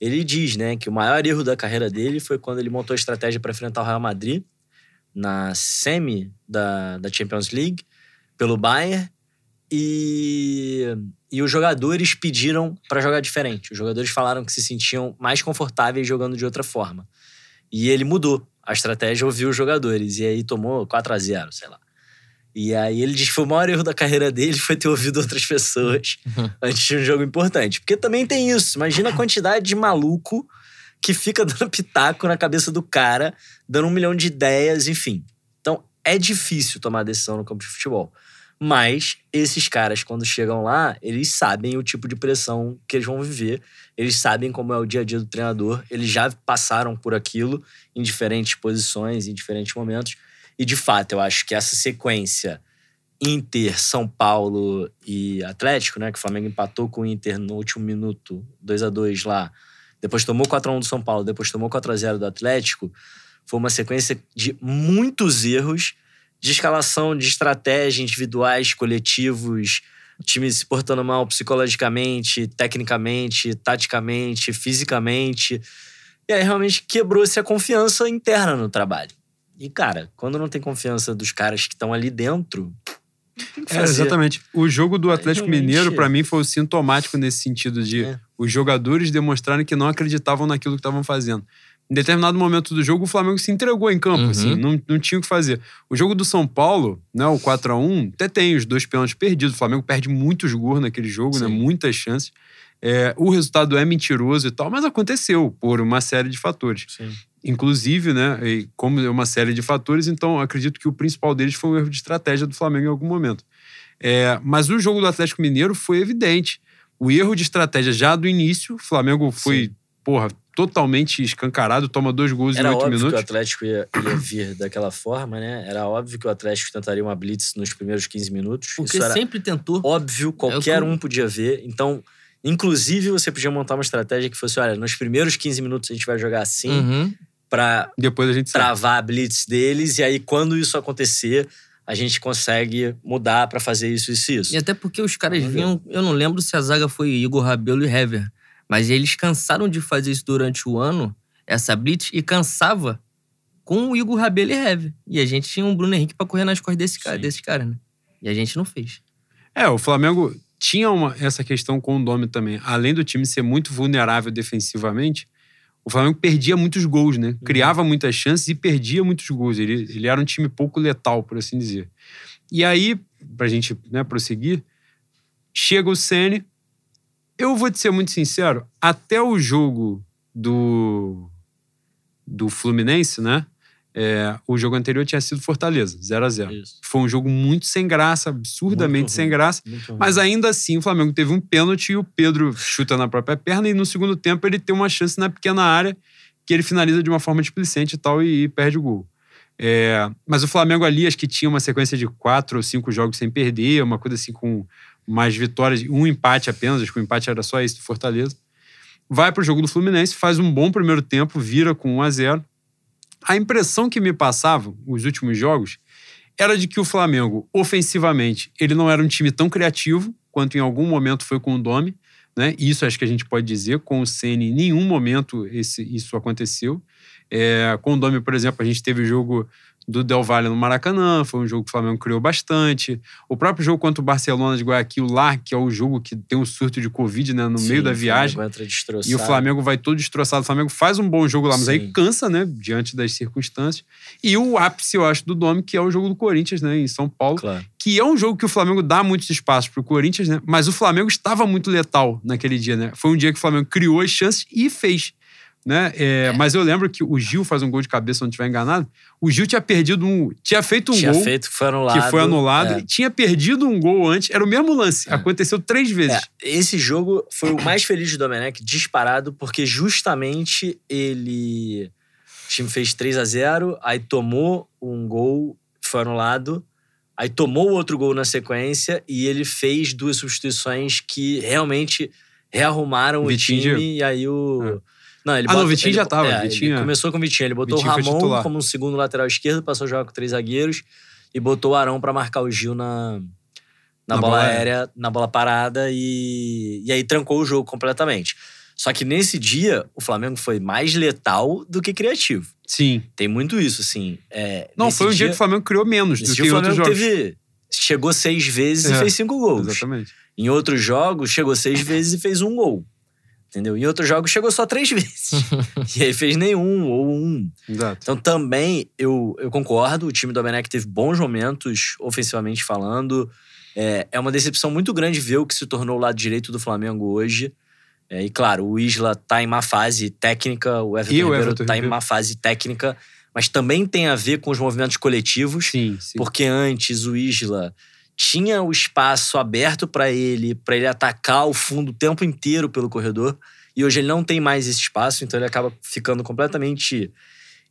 ele diz, né, que o maior erro da carreira dele foi quando ele montou a estratégia para enfrentar o Real Madrid na semi da, da Champions League pelo Bayern e, e os jogadores pediram para jogar diferente. Os jogadores falaram que se sentiam mais confortáveis jogando de outra forma. E ele mudou a estratégia, ouviu os jogadores e aí tomou 4 a 0 sei lá. E aí ele diz que foi o maior erro da carreira dele foi ter ouvido outras pessoas antes de um jogo importante. Porque também tem isso. Imagina a quantidade de maluco que fica dando pitaco na cabeça do cara, dando um milhão de ideias, enfim. Então é difícil tomar decisão no campo de futebol. Mas esses caras, quando chegam lá, eles sabem o tipo de pressão que eles vão viver. Eles sabem como é o dia a dia do treinador. Eles já passaram por aquilo em diferentes posições, em diferentes momentos. E de fato, eu acho que essa sequência Inter, São Paulo e Atlético, né? Que o Flamengo empatou com o Inter no último minuto, 2 a 2 lá. Depois tomou 4x1 do São Paulo, depois tomou 4x0 do Atlético. Foi uma sequência de muitos erros de escalação, de estratégia, individuais, coletivos, time se portando mal psicologicamente, tecnicamente, taticamente, fisicamente. E aí realmente quebrou-se a confiança interna no trabalho. E, cara, quando não tem confiança dos caras que estão ali dentro, É, exatamente. O jogo do Atlético realmente- Mineiro, pra mim, foi o sintomático nesse sentido de É. os jogadores demonstrarem que não acreditavam naquilo que estavam fazendo. Em determinado momento do jogo, o Flamengo se entregou em campo, Uhum. assim, não, não tinha o que fazer. O jogo do São Paulo, né, o 4x1, até tem os dois pênaltis perdidos. O Flamengo perde muitos gols naquele jogo, né, muitas chances. É, o resultado é mentiroso e tal, mas aconteceu por uma série de fatores. Sim. Inclusive, né, e como é uma série de fatores, então acredito que o principal deles foi um erro de estratégia do Flamengo em algum momento. É, mas o jogo do Atlético Mineiro foi evidente. O erro de estratégia já do início, o Flamengo foi, Sim. porra, totalmente escancarado, toma dois gols Era em oito óbvio que o minutos. Atlético ia, ia vir daquela forma, né? Era óbvio que o Atlético tentaria uma blitz nos primeiros 15 minutos. Porque Isso era sempre tentou. óbvio, qualquer que eu- um podia ver. Então, inclusive, você podia montar uma estratégia que fosse: olha, nos primeiros 15 minutos a gente vai jogar assim Uhum. Pra Depois a gente sabe. travar a blitz deles, e aí, quando isso acontecer, a gente consegue mudar pra fazer isso, isso e isso. E até porque os caras Vamos ver. vinham. Eu não lembro se a zaga foi Igor Rabelo e Hever. Mas eles cansaram de fazer isso durante o ano, essa blitz, e cansava com o Igor Rabelo e Heve. E a gente tinha um Bruno Henrique pra correr nas costas desse cara, Sim. desse cara, né? E a gente não fez. É, o Flamengo tinha uma, essa questão com o Domi também. Além do time ser muito vulnerável defensivamente, o Flamengo perdia muitos gols, né? Criava muitas chances e perdia muitos gols. Ele, ele era um time pouco letal, por assim dizer. E aí, pra gente né, prosseguir, chega o Ceni. Eu vou te ser muito sincero, até o jogo do, do Fluminense, né? É, o jogo anterior tinha sido Fortaleza, 0 a 0 Isso. Foi um jogo muito sem graça, absurdamente sem graça. Mas ainda assim, o Flamengo teve um pênalti e o Pedro chuta na própria perna. E no segundo tempo, ele tem uma chance na pequena área que ele finaliza de uma forma displicente e tal e, e perde o gol. É, mas o Flamengo ali, acho que tinha uma sequência de quatro ou cinco jogos sem perder, uma coisa assim com mais vitórias, um empate apenas, acho que o empate era só esse do Fortaleza. Vai pro jogo do Fluminense, faz um bom primeiro tempo, vira com 1 a 0 A impressão que me passava, os últimos jogos, era de que o Flamengo, ofensivamente, ele não era um time tão criativo quanto em algum momento foi com o Domi, né? Isso acho que a gente pode dizer. Com o Ceni, em nenhum momento esse, isso aconteceu. É, com o Domi, por exemplo, a gente teve o jogo do Del Valle no Maracanã, foi um jogo que o Flamengo criou bastante. O próprio jogo contra o Barcelona de Guayaquil lá, que é o jogo que tem um surto de Covid né, no Sim, meio da o viagem. Destroçado. E o Flamengo vai todo destroçado. O Flamengo faz um bom jogo lá, mas aí Sim. cansa, né? Diante das circunstâncias. E o ápice, eu acho, do Domi, que é o jogo do Corinthians, né? Em São Paulo. Claro. Que é um jogo que o Flamengo dá muitos espaços pro Corinthians, né? Mas o Flamengo estava muito letal naquele dia, né? Foi um dia que o Flamengo criou as chances e fez. Né? É, Mas eu lembro que o Gil faz um gol de cabeça, se não estiver enganado. O Gil tinha perdido um. Tinha feito um Tinha gol feito foi anulado. que foi anulado. É. E tinha perdido um gol antes. Era o mesmo lance. Aconteceu três vezes. É, esse jogo foi o mais feliz do Domenech, disparado, porque justamente ele. O time fez 3 a 0 aí tomou um gol, foi anulado, aí tomou outro gol na sequência e ele fez duas substituições que realmente rearrumaram Vitinho o time. E aí o. Não, ele Ah, não, bota- o Vitinho ele- já tava, é, Vitinho é- começou com o Vitinho. Ele botou Vitinho o Ramon como um segundo lateral esquerdo, passou a jogar com três zagueiros e botou o Arão pra marcar o Gil na, na, Na bola, bola aérea, na bola parada e, e aí trancou o jogo completamente. Só que nesse dia, o Flamengo foi mais letal do que criativo. Sim. Tem muito isso, assim. É, Não, foi um dia, que o Flamengo criou menos do dia que o Flamengo teve. Chegou seis vezes e É, fez cinco gols. Exatamente. Em outros jogos, chegou seis vezes e fez um gol. Entendeu? Em outros jogos, chegou só três vezes. e aí fez nenhum ou um. Exato. Então também eu, eu concordo, o time do Domenech teve bons momentos, ofensivamente falando. É, é uma decepção muito grande ver o que se tornou o lado direito do Flamengo hoje. É, e claro, o Isla tá em má fase técnica, o Everton E o Ribeiro Everton tá em Ribeiro. má fase técnica, mas também tem a ver com os movimentos coletivos. Sim, sim. Porque antes o Isla tinha o espaço aberto para ele, para ele atacar o fundo o tempo inteiro pelo corredor, e hoje ele não tem mais esse espaço, então ele acaba ficando completamente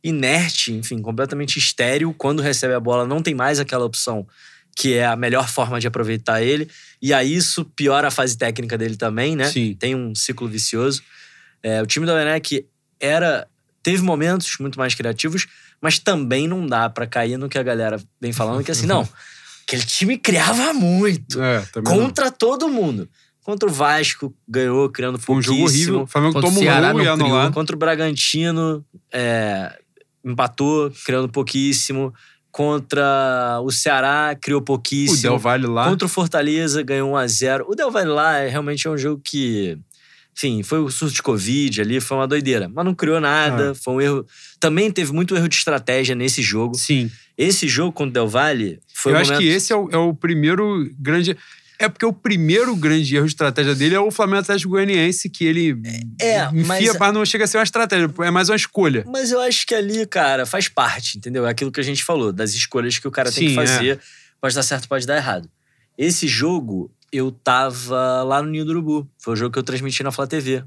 inerte, enfim, completamente estéril quando recebe a bola, não tem mais aquela opção que é a melhor forma de aproveitar ele, e aí isso piora a fase técnica dele também, né? Sim. Tem um ciclo vicioso. É, o time do Domenech era teve momentos muito mais criativos, mas também não dá pra cair no que a galera vem falando que assim, não, aquele time criava muito É, também não. contra todo mundo. Contra o Vasco ganhou criando Foi um jogo horrível. O Flamengo Contra o toma um gol e anulado. Contra o Bragantino é, empatou criando pouquíssimo. Contra o Ceará criou O pouquíssimo. Del Valle lá. Contra o Fortaleza ganhou 1 a 0 O Del Valle lá é, realmente é um jogo que. Enfim, foi o surto de Covid ali, foi uma doideira. Mas não criou nada, foi um erro. Também teve muito erro de estratégia nesse jogo. Sim. Esse jogo contra o Del Valle foi Eu o acho momento... que esse é o, é o primeiro grande. É porque o primeiro grande erro de estratégia dele é o Flamengo Atlético Goianiense, que ele É, enfia, mas- mas não chega a ser uma estratégia, é mais uma escolha. Mas eu acho que ali, cara, faz parte, entendeu? É aquilo que a gente falou, das escolhas que o cara tem que Sim, é. fazer. Pode dar certo, pode dar errado. Esse jogo, eu tava lá no Ninho do Urubu. Foi o jogo que eu transmiti na Flá TV.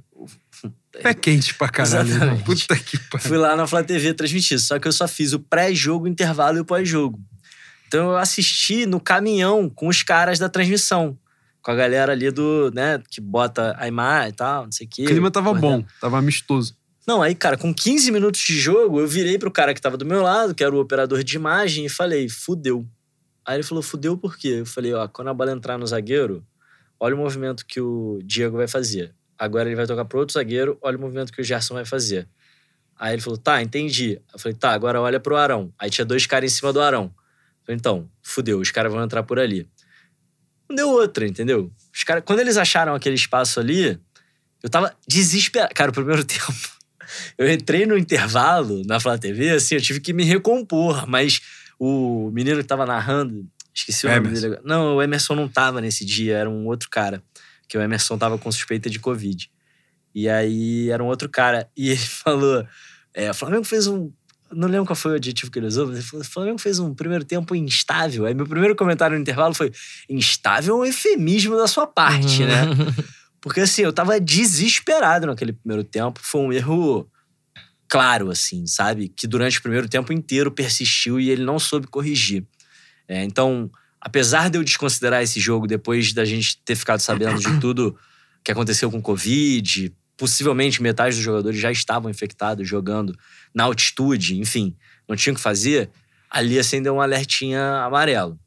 É quente pra caralho. Exatamente. Puta que pariu. Fui lá na Flá TV transmitir, só que eu só fiz o pré-jogo, intervalo e o pós-jogo. Então eu assisti no caminhão com os caras da transmissão. Com a galera ali do, né, que bota a imagem e tal, não sei o quê. O clima tava bom, tava amistoso. Não, aí, cara, com 15 minutos de jogo, eu virei pro cara que tava do meu lado, que era o operador de imagem, e falei, fudeu. Aí ele falou, fudeu por quê? Eu falei, ó, quando a bola entrar no zagueiro, olha o movimento que o Diego vai fazer. agora ele vai tocar pro outro zagueiro, olha o movimento que o Gerson vai fazer. Aí ele falou, tá, entendi. Eu falei, tá, agora olha pro Arão. Aí tinha dois caras em cima do Arão. Eu falei, então, fudeu, os caras vão entrar por ali. Não deu outra, entendeu? Os caras, quando eles acharam aquele espaço ali, eu tava desesperado. Cara, o primeiro tempo, eu entrei no intervalo na Flá TV, assim, eu tive que me recompor, mas o menino que tava narrando, esqueci o nome Emerson. dele agora. Não, o Emerson não tava nesse dia, era um outro cara, que o Emerson tava com suspeita de Covid. E aí era um outro cara, e ele falou: é, o Flamengo fez um. Não lembro qual foi o adjetivo que ele usou, mas ele falou: o Flamengo fez um primeiro tempo instável. Aí meu primeiro comentário no intervalo foi: instável é um eufemismo da sua parte, Uhum. né? Porque assim, eu tava desesperado naquele primeiro tempo. Foi um erro claro, assim, sabe? Que durante o primeiro tempo inteiro persistiu e ele não soube corrigir. É, então, apesar de eu desconsiderar esse jogo depois da gente ter ficado sabendo de tudo que aconteceu com o Covid, possivelmente metade dos jogadores já estavam infectados jogando na altitude, enfim, não tinham o que fazer, ali acendeu um alertinha amarelo.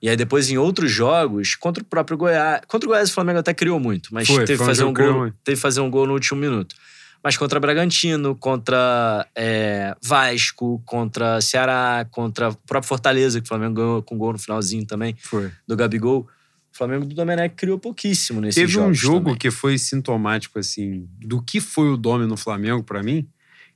E aí depois em outros jogos, contra o próprio Goiás, contra o Goiás o Flamengo até criou muito, mas Foi, teve, que fazer um gol, muito. teve que fazer um gol no último minuto. Mas contra Bragantino, contra é, Vasco, contra Ceará, contra o próprio Fortaleza, que o Flamengo ganhou com gol no finalzinho também, Foi. do Gabigol. O Flamengo do Domenech criou pouquíssimo nesse Teve um jogo também. que foi sintomático, assim, do que foi o Dome no Flamengo, pra mim,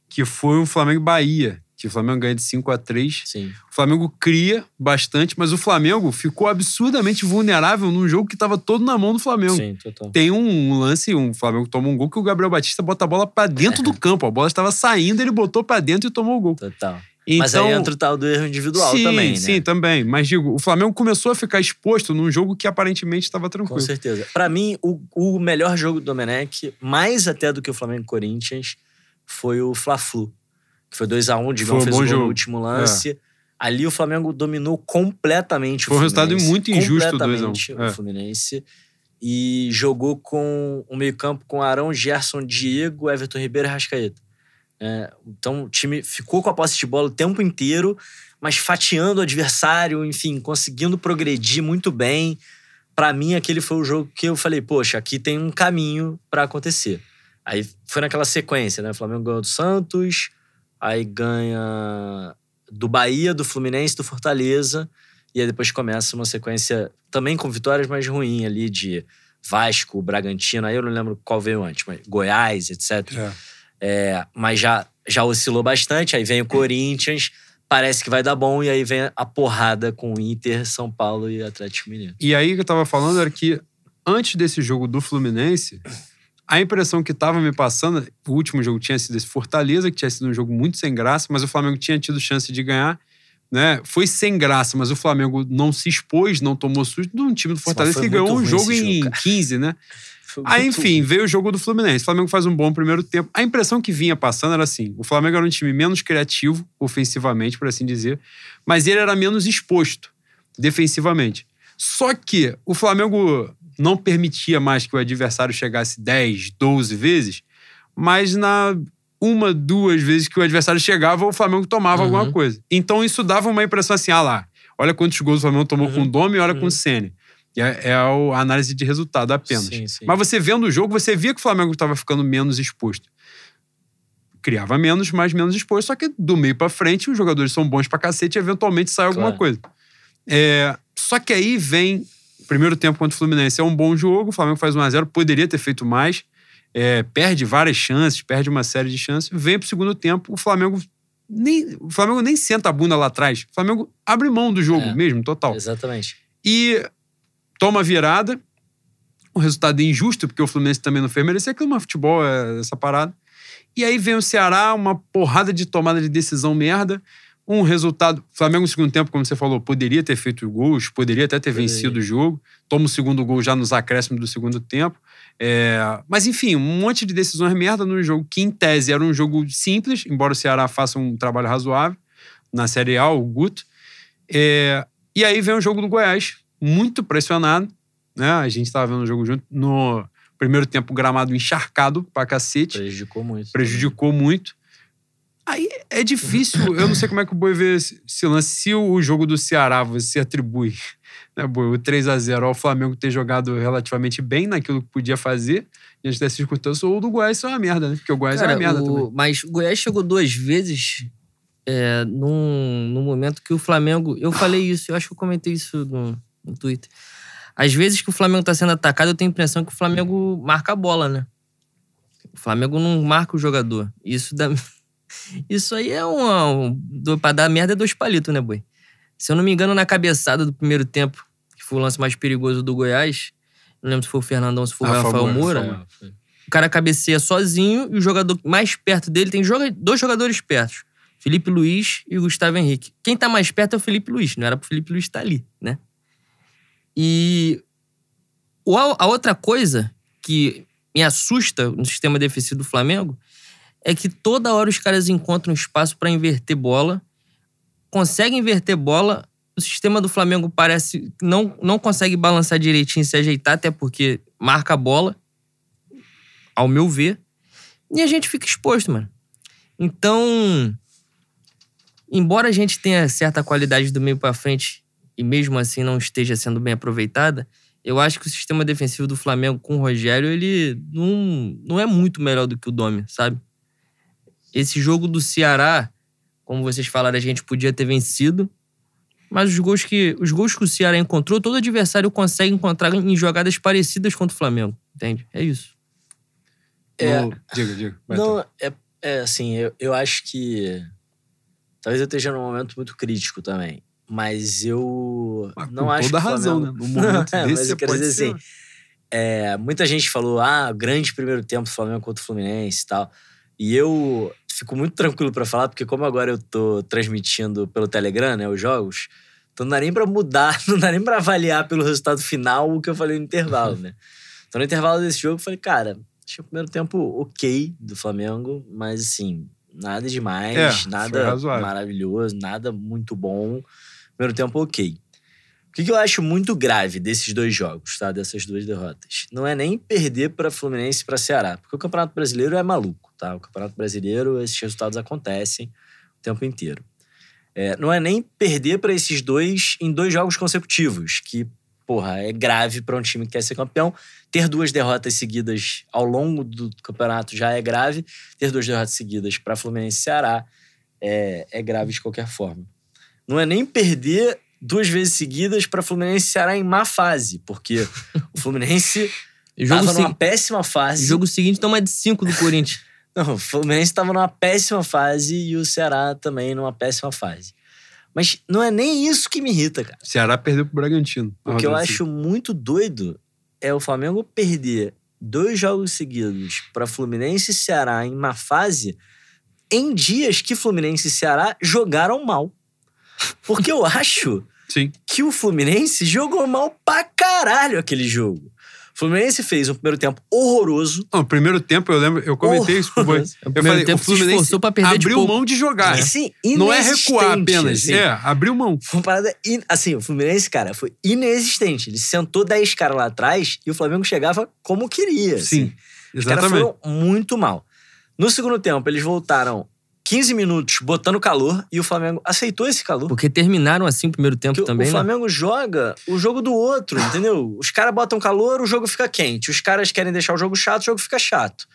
que foi o Flamengo Bahia. Que o Flamengo ganha de 5 a 3 Sim. O Flamengo cria bastante, mas o Flamengo ficou absurdamente vulnerável num jogo que estava todo na mão do Flamengo. Sim, total. Tem um lance, um Flamengo toma um gol que o Gabriel Batista bota a bola pra dentro do campo. A bola estava saindo, ele botou pra dentro e tomou o gol. Total. Então, Mas aí entra o tal do erro individual sim, também, né? Sim, também. Mas digo, o Flamengo começou a ficar exposto num jogo que aparentemente estava Com tranquilo. certeza. Pra mim, o, o melhor jogo do Domenech, mais até do que o Flamengo Corinthians, foi o Fla-Flu. Que foi 2x1, o Digão Foi um fez bom o jogo. É. último lance. Ali o Flamengo dominou completamente Foi um o resultado Fluminense. muito injusto, Completamente 2x1. o É. Fluminense. E jogou com o meio-campo com Arão, Gerson, Diego, Everton Ribeiro e Rascaeta. É, então o time ficou com a posse de bola o tempo inteiro, mas fatiando o adversário, enfim, conseguindo progredir muito bem. Pra mim, aquele foi o jogo que eu falei, poxa, aqui tem um caminho pra acontecer. Aí foi naquela sequência, né? O Flamengo ganhou do Santos, aí ganha do Bahia, do Fluminense, do Fortaleza, e aí depois começa uma sequência também com vitórias mais ruins ali de Vasco, Bragantino, aí eu não lembro qual veio antes, mas Goiás, etc. É. É, mas já, já oscilou bastante. Aí vem o Corinthians, parece que vai dar bom, e aí vem a porrada com o Inter, São Paulo e Atlético Mineiro. E aí o que eu tava falando era que antes desse jogo do Fluminense, a impressão que tava me passando, o último jogo tinha sido esse Fortaleza, que tinha sido um jogo muito sem graça, mas o Flamengo tinha tido chance de ganhar. Né? Foi sem graça, mas o Flamengo não se expôs, não tomou susto de um time do Fortaleza que ganhou um ruim jogo em jogo, cara. 15, né? Foi Aí, enfim, veio o jogo do Fluminense. O Flamengo faz um bom primeiro tempo. A impressão que vinha passando era assim: o Flamengo era um time menos criativo, ofensivamente, por assim dizer, mas ele era menos exposto defensivamente. Só que o Flamengo não permitia mais que o adversário chegasse 10, 12 vezes, mas na uma, duas vezes que o adversário chegava, o Flamengo tomava Uhum. alguma coisa. Então isso dava uma impressão assim: ah lá, olha quantos gols o Flamengo tomou Uhum. com o Domi e olha com Uhum. o Sene. É, é a análise de resultado apenas. Sim, sim. Mas você vendo o jogo, você via que o Flamengo estava ficando menos exposto. Criava menos, mas menos exposto. Só que do meio pra frente, os jogadores são bons pra cacete e eventualmente sai alguma Claro. coisa. É, só que aí vem. Primeiro tempo contra o Fluminense é um bom jogo, o Flamengo faz 1x0, poderia ter feito mais. é, perde várias chances, perde uma série de chances. Vem pro segundo tempo, o Flamengo. Nem, o Flamengo nem senta a bunda lá atrás. O Flamengo abre mão do jogo É. mesmo, total. Exatamente. E toma a virada. Um resultado injusto, porque o Fluminense também não fez merecer aquilo, mas futebol é essa parada. E aí vem o Ceará, uma porrada de tomada de decisão merda. Um resultado. Flamengo no segundo tempo, como você falou, poderia ter feito gols, poderia até ter Poderia. vencido o jogo. Toma o segundo gol já nos acréscimos do segundo tempo. É, Mas enfim, um monte de decisões merda no jogo, que em tese era um jogo simples, embora o Ceará faça um trabalho razoável na Série A, o Guto. É, E aí vem o jogo do Goiás, muito pressionado. Né? A gente estava vendo o jogo junto. No primeiro tempo, gramado encharcado pra cacete Prejudicou muito. prejudicou muito. Aí é difícil, eu não sei como é que o Boi vê esse esse lance. Se o jogo do Ceará você atribui né, Boi, o 3 a 0 ao Flamengo ter jogado relativamente bem naquilo que podia fazer, diante dessa circunstância, ou do Goiás isso é uma merda, né? Porque o Goiás Cara, é uma merda o- também. Mas o Goiás chegou duas vezes é, num, num momento que o Flamengo. Eu falei isso, eu acho que eu comentei isso no, no Twitter. Às vezes que o Flamengo tá sendo atacado, eu tenho a impressão que o Flamengo marca a bola, né? O Flamengo não marca o jogador. Isso dá. Isso aí é uma. Um, do- pra dar merda é dois palitos, né, boi? Se eu não me engano, na cabeçada do primeiro tempo, que foi o lance mais perigoso do Goiás, não lembro se foi o Fernandão, se foi o Ah, Rafael Moura, Moura. foi. O cara cabeceia sozinho e o jogador mais perto dele tem dois jogadores perto. Felipe Luiz e Gustavo Henrique. Quem tá mais perto é o Felipe Luiz. Não era pro Felipe Luiz estar ali, né? E a outra coisa que me assusta no sistema defensivo do Flamengo é que toda hora os caras encontram espaço para inverter bola, conseguem inverter bola. O sistema do Flamengo parece não, não consegue balançar direitinho se ajeitar, até porque marca a bola ao meu ver, e a gente fica exposto, mano. Então, embora a gente tenha certa qualidade do meio pra frente e mesmo assim não esteja sendo bem aproveitada, eu acho que o sistema defensivo do Flamengo com o Rogério, ele não, não é muito melhor do que o Domi, sabe? Esse jogo do Ceará, como vocês falaram, a gente podia ter vencido, mas os gols que, os gols que o Ceará encontrou, todo adversário consegue encontrar em jogadas parecidas contra o Flamengo, entende? É isso. É. No- Diga, diga. Não, é, é assim, eu, eu acho que. Talvez eu esteja num momento muito crítico também. Mas eu Mas não com acho toda que razão, né? No momento É, desse, mas eu quero dizer ser- assim, É, muita gente falou, ah, grande primeiro tempo do Flamengo contra o Fluminense e tal. E eu fico muito tranquilo pra falar, porque como agora eu tô transmitindo pelo Telegram, né, os jogos, então não dá nem pra mudar, não dá nem pra avaliar pelo resultado final o que eu falei no intervalo, né? Então no intervalo desse jogo eu falei, cara, achei o primeiro tempo ok do Flamengo, mas assim, nada demais, É, nada maravilhoso, nada muito bom. Primeiro tempo ok. O que, eu acho muito grave desses dois jogos, tá? Dessas duas derrotas? Não é nem perder para Fluminense e para Ceará, porque o Campeonato Brasileiro é maluco, tá? O Campeonato Brasileiro, esses resultados acontecem o tempo inteiro. É, não é nem perder para esses dois em dois jogos consecutivos, que, porra, é grave para um time que quer ser campeão. Ter duas derrotas seguidas ao longo do campeonato já é grave. Ter duas derrotas seguidas para Fluminense e Ceará é, é grave de qualquer forma. Não é nem perder duas vezes seguidas para Fluminense e Ceará em má fase, porque o Fluminense O jogo, estava numa péssima o fase. jogo seguinte toma de 5 do Corinthians. Não, o Fluminense estava numa péssima fase e o Ceará também numa péssima fase. Mas não é nem isso que me irrita, cara. Ceará perdeu pro Bragantino. O que eu acho muito doido é o Flamengo perder dois jogos seguidos para Fluminense e Ceará em má fase em dias que Fluminense e Ceará jogaram mal. Porque eu acho Sim. que o Fluminense jogou mal pra caralho aquele jogo. O Fluminense fez um primeiro tempo horroroso. Não, no primeiro tempo, eu lembro, eu comentei isso com o. O Eu primeiro falei, tempo o se Fluminense esforçou pra perder de abriu pouco. mão de jogar. Assim, Não é recuar apenas. assim. É, abriu mão. Foi uma parada. in- Assim, o Fluminense, cara, foi inexistente. Ele sentou 10 caras lá atrás e o Flamengo chegava como queria. assim. Sim, Os caras exatamente. foram muito mal. No segundo tempo, eles voltaram 15 minutos botando calor e o Flamengo aceitou esse calor. Porque terminaram assim o primeiro tempo Porque também, o né? Flamengo joga o jogo do outro, entendeu? Os caras botam calor, o jogo fica quente. Os caras querem deixar o jogo chato, o jogo fica chato.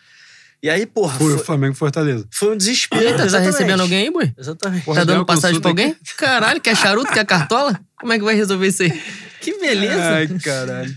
E aí, porra, Foi o Flamengo e Fortaleza. foi um desespero. Eita, tá exatamente. recebendo alguém aí, boi? Exatamente. Porra, Tá dando passagem pra alguém? Caralho, quer charuto, quer cartola? Como é que vai resolver isso aí? Que beleza. Ai, caralho.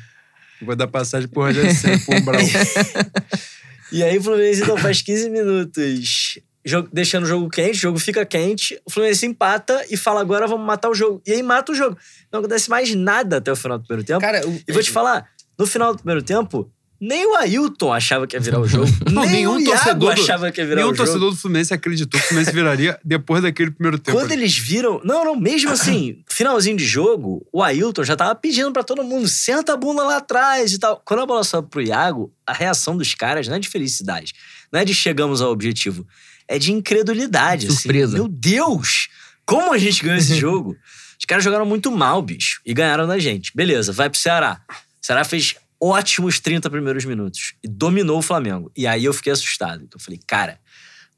Vou dar passagem pro Rogério Senna, pro Umbral. E aí o Fluminense então faz 15 minutos jogo- deixando o jogo quente, o jogo fica quente, o Fluminense empata e fala agora vamos matar o jogo. E aí mata o jogo. Não acontece mais nada até o final do primeiro tempo. Cara, o- E vou te falar, no final do primeiro tempo, nem o Ailton achava que ia virar o jogo. Não, nem nenhum o Iago torcedor do- achava que ia virar Nenhum o jogo. torcedor do Fluminense acreditou que o Fluminense viraria depois daquele primeiro tempo. Quando eles viram. Não, não, mesmo assim, finalzinho de jogo, o Ailton já tava pedindo pra todo mundo: senta a bunda lá atrás e tal. Quando a bola sobe pro Iago, a reação dos caras não é de felicidade, não é de chegamos ao objetivo, é de incredulidade. assim. Surpresa. Meu Deus! Como a gente ganhou esse jogo? Os caras jogaram muito mal, bicho, e ganharam da gente. Beleza, vai pro Ceará. O Ceará fez ótimos 30 primeiros minutos e dominou o Flamengo. E aí eu fiquei assustado. Então eu falei, cara,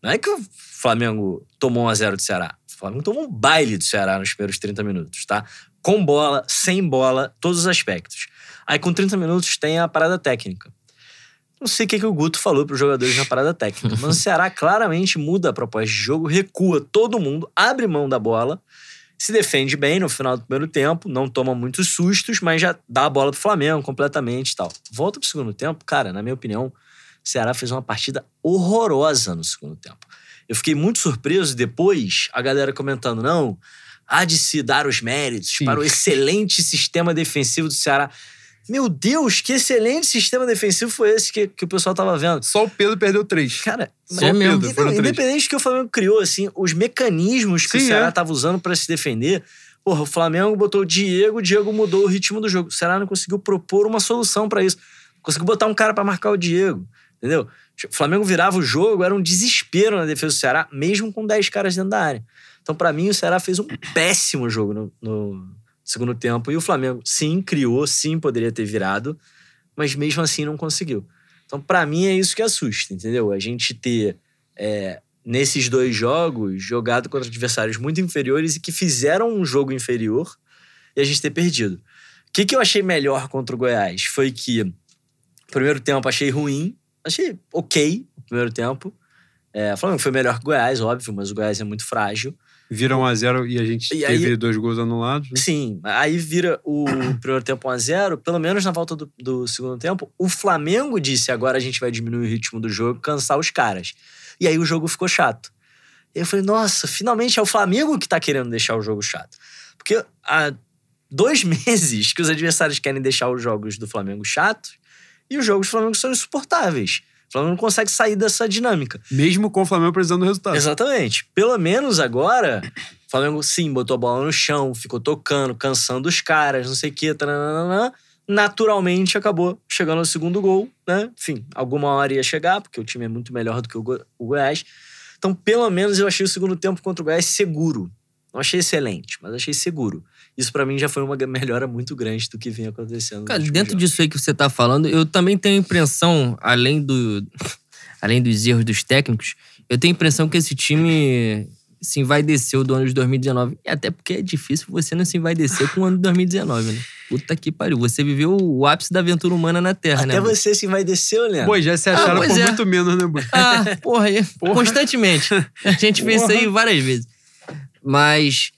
não é que o Flamengo tomou 1 a 0 do Ceará. O Flamengo tomou um baile do Ceará nos primeiros 30 minutos, tá? Com bola, sem bola, todos os aspectos. Aí com 30 minutos tem a parada técnica. Não sei o que, que o Guto falou para os jogadores na parada técnica, mas o Ceará claramente muda a proposta de jogo, recua todo mundo, abre mão da bola, se defende bem no final do primeiro tempo, não toma muitos sustos, mas já dá a bola pro Flamengo completamente e tal. Volta pro segundo tempo, cara, na minha opinião, o Ceará fez uma partida horrorosa no segundo tempo. Eu fiquei muito surpreso depois, a galera comentando, não, há de se dar os méritos Sim. para o excelente sistema defensivo do Ceará. Meu Deus, que excelente sistema defensivo foi esse que, que o pessoal tava vendo. Só o Pedro perdeu três. Cara, Só É o mesmo. Pedro, foram Independente, do que o Flamengo criou, assim, os mecanismos que Sim, o Ceará é. tava usando pra se defender. Porra, o Flamengo botou o Diego, o Diego mudou o ritmo do jogo. O Ceará não conseguiu propor uma solução pra isso. Conseguiu botar um cara pra marcar o Diego, entendeu? O Flamengo virava o jogo, era um desespero na defesa do Ceará, mesmo com 10 caras dentro da área. Então, pra mim, o Ceará fez um péssimo jogo no, no segundo tempo. E o Flamengo, sim, criou, sim, poderia ter virado, mas mesmo assim não conseguiu. Então, pra mim, é isso que assusta, entendeu? A gente ter, é, nesses dois jogos, jogado contra adversários muito inferiores e que fizeram um jogo inferior e a gente ter perdido. O que, que eu achei melhor contra o Goiás foi que, primeiro tempo, achei ruim, achei ok o primeiro tempo. É, o Flamengo foi melhor que o Goiás, óbvio, mas o Goiás é muito frágil. Viram 1 a 0 e a gente E teve aí- dois gols anulados. né? Sim, aí vira o primeiro tempo 1x0, pelo menos na volta do, do segundo tempo, o Flamengo disse agora a gente vai diminuir o ritmo do jogo, cansar os caras. E aí o jogo ficou chato. Eu falei, nossa, finalmente é o Flamengo que tá querendo deixar o jogo chato. Porque há dois meses que os adversários querem deixar os jogos do Flamengo chatos e os jogos do Flamengo são insuportáveis. O Flamengo não consegue sair dessa dinâmica. Mesmo com o Flamengo precisando do resultado. Exatamente. Pelo menos agora, o Flamengo sim botou a bola no chão, ficou tocando, cansando os caras, não sei o quê. taranana. Naturalmente acabou chegando ao segundo gol, né? Enfim, alguma hora ia chegar, porque o time é muito melhor do que o, Go o Goiás. Então, pelo menos eu achei o segundo tempo contra o Goiás seguro. Não achei excelente, mas achei seguro. Isso pra mim já foi uma melhora muito grande do que vinha acontecendo. Cara, dentro disso aí que você tá falando, eu também tenho a impressão, além do. além dos erros dos técnicos, eu tenho a impressão que esse time se envaideceu do ano de 2019. E até porque é difícil você não se envaidecer com o ano de 2019, né? Puta que pariu. Você viveu o ápice da aventura humana na Terra, né? Até você se vai descer, Leandro. Pô, já se acharam pois por é. muito menos, né, Boi? Ah, porra, aí, Porra. constantemente. A gente fez isso aí várias vezes. Mas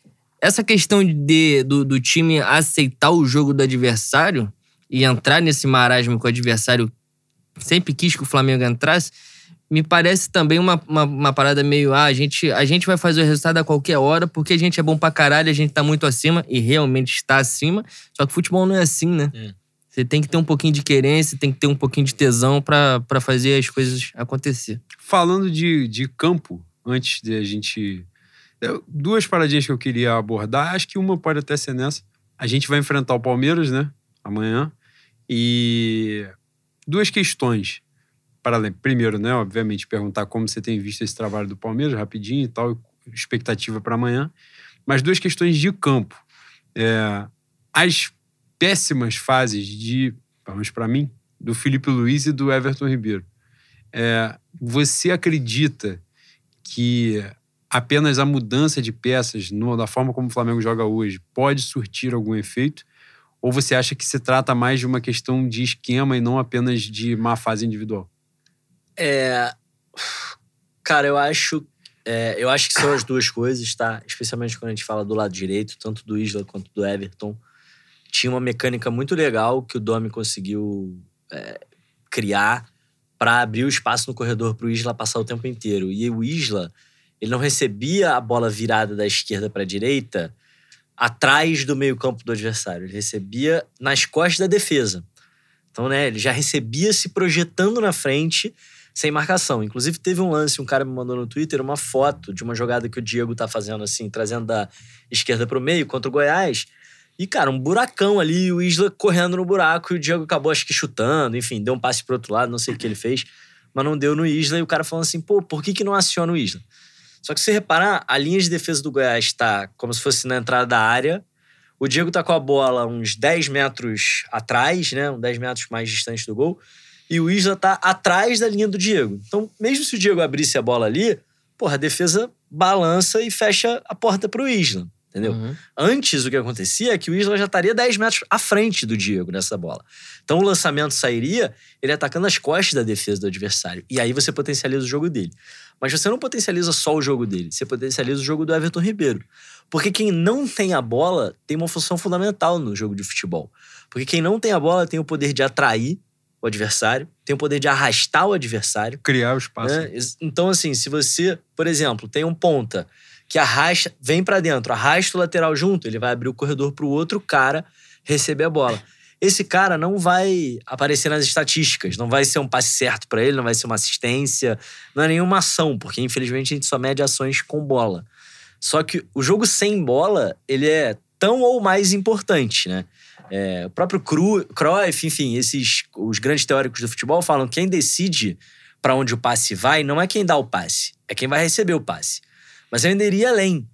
essa questão de, do, do time aceitar o jogo do adversário e entrar nesse marasmo que o adversário sempre quis que o Flamengo entrasse, me parece também uma, uma, uma parada meio. Ah, a gente, a gente vai fazer o resultado a qualquer hora porque a gente é bom pra caralho, a gente tá muito acima e realmente está acima. Só que o futebol não é assim, né? É. Você tem que ter um pouquinho de querência, tem que ter um pouquinho de tesão pra pra fazer as coisas acontecer. Falando de, de campo, antes de a gente. Eu- Duas paradinhas que eu queria abordar, acho que uma pode até ser nessa. A gente vai enfrentar o Palmeiras, né? Amanhã. E duas questões. Para além. Primeiro, né? Obviamente, perguntar como você tem visto esse trabalho do Palmeiras, rapidinho e tal, expectativa para amanhã. Mas duas questões de campo. É, as péssimas fases de, pelo menos para mim, do Felipe Luiz e do Everton Ribeiro. É, você acredita que apenas a mudança de peças no, da forma como o Flamengo joga hoje pode surtir algum efeito? Ou você acha que se trata mais de uma questão de esquema e não apenas de má fase individual? É. Cara, eu acho. é, eu acho que são as duas coisas, tá? Especialmente quando a gente fala do lado direito, tanto do Isla quanto do Everton. Tinha uma mecânica muito legal que o Domi conseguiu é, criar para abrir o espaço no corredor para o Isla passar o tempo inteiro. E o Isla, ele não recebia a bola virada da esquerda para a direita atrás do meio-campo do adversário. Ele recebia nas costas da defesa. Então, né, ele já recebia se projetando na frente sem marcação. Inclusive, teve um lance, um cara me mandou no Twitter uma foto de uma jogada que o Diego tá fazendo assim, trazendo da esquerda pro meio contra o Goiás. E, cara, um buracão ali, o Isla correndo no buraco e o Diego acabou, acho que chutando, enfim, deu um passe pro outro lado, não sei o que ele fez, mas não deu no Isla. E o cara falando assim, pô, por que, que não aciona o Isla? Só que se você reparar, a linha de defesa do Goiás tá como se fosse na entrada da área. O Diego tá com a bola uns 10 metros atrás, né? Uns 10 metros mais distante do gol. E o Isla tá atrás da linha do Diego. Então, mesmo se o Diego abrisse a bola ali, porra, a defesa balança e fecha a porta pro Isla. Entendeu? Uhum. Antes, o que acontecia é que o Isla já estaria 10 metros à frente do Diego nessa bola. Então, o lançamento sairia ele atacando as costas da defesa do adversário. E aí você potencializa o jogo dele. Mas você não potencializa só o jogo dele, você potencializa o jogo do Everton Ribeiro. Porque quem não tem a bola tem uma função fundamental no jogo de futebol. Porque quem não tem a bola tem o poder de atrair o adversário, tem o poder de arrastar o adversário. Criar o espaço. né? Então, assim, se você, por exemplo, tem um ponta que arrasta, vem pra dentro, arrasta o lateral junto, ele vai abrir o corredor pro outro cara receber a bola. Esse cara não vai aparecer nas estatísticas, não vai ser um passe certo pra ele, não vai ser uma assistência, não é nenhuma ação, porque infelizmente a gente só mede ações com bola. Só que o jogo sem bola, ele é tão ou mais importante, né? É, o próprio Cru, Cruyff, enfim, esses os grandes teóricos do futebol falam que quem decide pra onde o passe vai não é quem dá o passe, é quem vai receber o passe. Mas eu ainda iria além.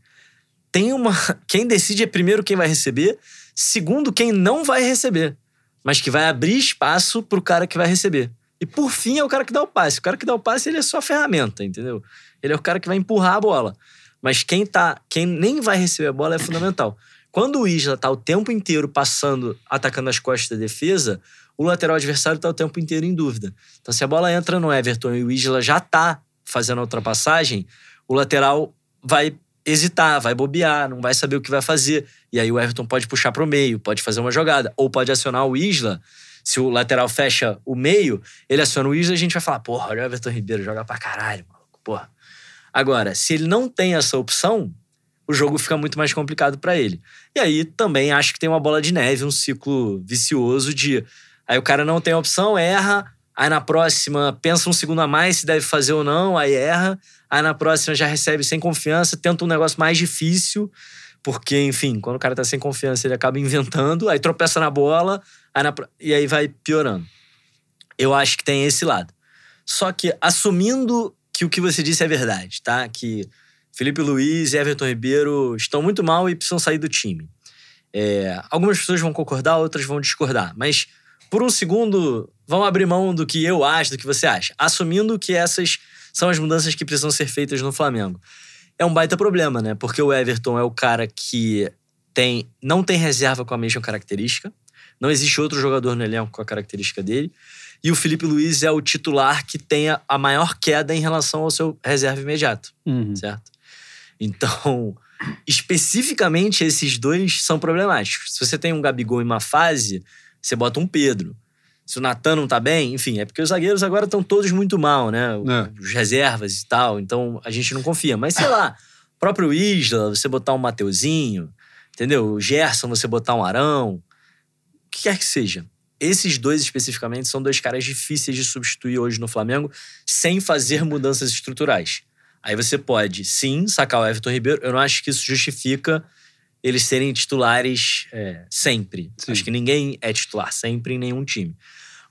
Tem uma. Quem decide é primeiro quem vai receber, segundo quem não vai receber, mas que vai abrir espaço pro cara que vai receber. E por fim é o cara que dá o passe. O cara que dá o passe, ele é só ferramenta, entendeu? Ele é o cara que vai empurrar a bola. Mas quem tá, quem nem vai receber a bola é fundamental. Quando o Isla tá o tempo inteiro passando, atacando as costas da defesa, o lateral adversário tá o tempo inteiro em dúvida. Então, se a bola entra no Everton e o Isla já tá fazendo a ultrapassagem, o lateral vai hesitar, vai bobear, não vai saber o que vai fazer. E aí o Everton pode puxar pro meio, pode fazer uma jogada, ou pode acionar o Isla. Se o lateral fecha o meio, ele aciona o Isla e a gente vai falar: porra, olha o Everton Ribeiro, joga pra caralho, maluco, porra. Agora, se ele não tem essa opção, o jogo fica muito mais complicado pra ele. E aí também acho que tem uma bola de neve, um ciclo vicioso de. Aí o cara não tem opção, erra, aí na próxima pensa um segundo a mais se deve fazer ou não, aí erra, aí na próxima já recebe sem confiança, tenta um negócio mais difícil, porque, enfim, quando o cara tá sem confiança, ele acaba inventando, aí tropeça na bola, aí na, e aí vai piorando. Eu acho que tem esse lado. Só que assumindo que o que você disse é verdade, tá? Que Felipe Luiz e Everton Ribeiro estão muito mal e precisam sair do time. É, algumas pessoas vão concordar, outras vão discordar, mas por um segundo, vamos abrir mão do que eu acho, do que você acha, assumindo que essas são as mudanças que precisam ser feitas no Flamengo. É um baita problema, né? Porque o Everton é o cara que tem, não tem reserva com a mesma característica. Não existe outro jogador no elenco com a característica dele. E o Felipe Luiz é o titular que tem a, maior queda em relação ao seu reserva imediato, Uhum. certo? Então, especificamente esses dois são problemáticos. Se você tem um Gabigol em uma fase, você bota um Pedro. Se o Natan não tá bem, enfim, é porque os zagueiros agora estão todos muito mal, né? É. Os reservas e tal, então a gente não confia. Mas sei lá, próprio Isla, você botar um Mateuzinho, entendeu? O Gerson, você botar um Arão, o que quer que seja. Esses dois especificamente são dois caras difíceis de substituir hoje no Flamengo sem fazer mudanças estruturais. Aí você pode, sim, sacar o Everton Ribeiro. Eu não acho que isso justifica eles serem titulares é, sempre. Sim. Acho que ninguém é titular sempre em nenhum time.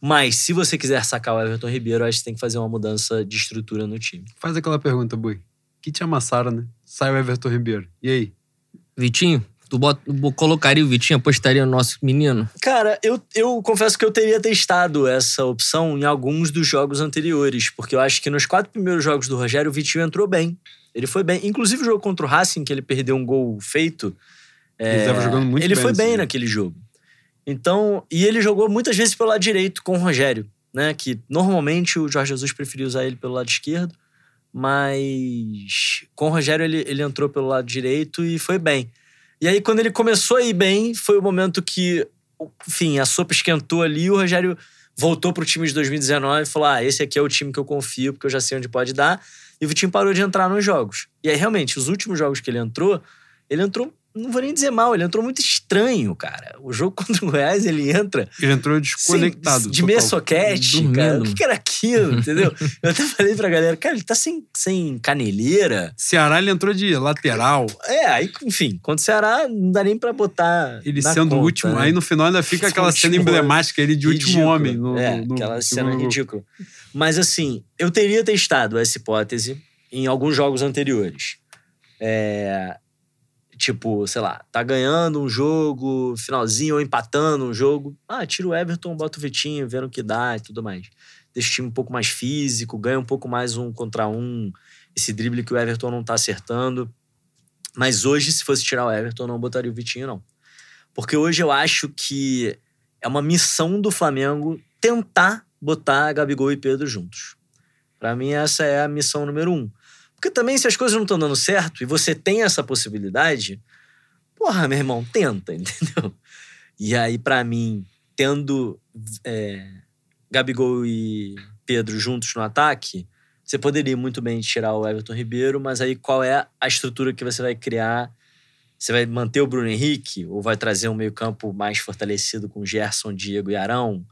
Mas se você quiser sacar o Everton Ribeiro, acho que tem que fazer uma mudança de estrutura no time. Faz aquela pergunta, Bui. Que te amassaram, né? Sai o Everton Ribeiro. E aí? Vitinho, tu bota, bo- colocaria o Vitinho, apostaria no nosso menino? Cara, eu, eu confesso que eu teria testado essa opção em alguns dos jogos anteriores, porque eu acho que nos quatro primeiros jogos do Rogério, o Vitinho entrou bem. Ele foi bem. Inclusive o jogo contra o Racing, que ele perdeu um gol feito. Ele tava jogando muito Ele bem foi nesse bem jogo. naquele jogo. Então, e ele jogou muitas vezes pelo lado direito com o Rogério, né? Que normalmente o Jorge Jesus preferia usar ele pelo lado esquerdo, mas com o Rogério ele, ele entrou pelo lado direito e foi bem. E aí, quando ele começou a ir bem, foi o momento que, enfim, a sopa esquentou ali e o Rogério voltou pro time de 2019 e falou: Ah, esse aqui é o time que eu confio, porque eu já sei onde pode dar. E o Vitinho parou de entrar nos jogos. E aí, realmente, os últimos jogos que ele entrou, ele entrou, não vou nem dizer mal, ele entrou muito estranho, cara. O jogo contra o Goiás, ele entra Ele entrou desconectado. sem- de Dormindo. cara. O que que era aquilo, entendeu? Eu até falei pra galera, cara, ele tá sem, sem caneleira. Ceará, ele entrou de lateral. É, aí, enfim, contra o Ceará, não dá nem pra botar. Ele na sendo o último. né? Aí no final ainda fica aquela cena último emblemática, ele de último Ridículo. homem. No, é, no- aquela no cena segundo gol. ridícula. Mas assim, eu teria testado essa hipótese em alguns jogos anteriores. É, tipo, sei lá, tá ganhando um jogo, finalzinho, ou empatando um jogo. Ah, tira o Everton, bota o Vitinho, vendo o que dá e tudo mais. Deixa o time um pouco mais físico, ganha um pouco mais um contra um. Esse drible que o Everton não tá acertando. Mas hoje, se fosse tirar o Everton, não botaria o Vitinho, não. Porque hoje eu acho que é uma missão do Flamengo tentar botar Gabigol e Pedro juntos. Para mim, essa é a missão número um. Porque também, se as coisas não estão dando certo e você tem essa possibilidade, porra, meu irmão, tenta, entendeu? E aí, para mim, tendo é, Gabigol e Pedro juntos no ataque, você poderia muito bem tirar o Everton Ribeiro, mas aí qual é a estrutura que você vai criar? Você vai manter o Bruno Henrique ou vai trazer um meio-campo mais fortalecido com Gerson, Diego e Arão?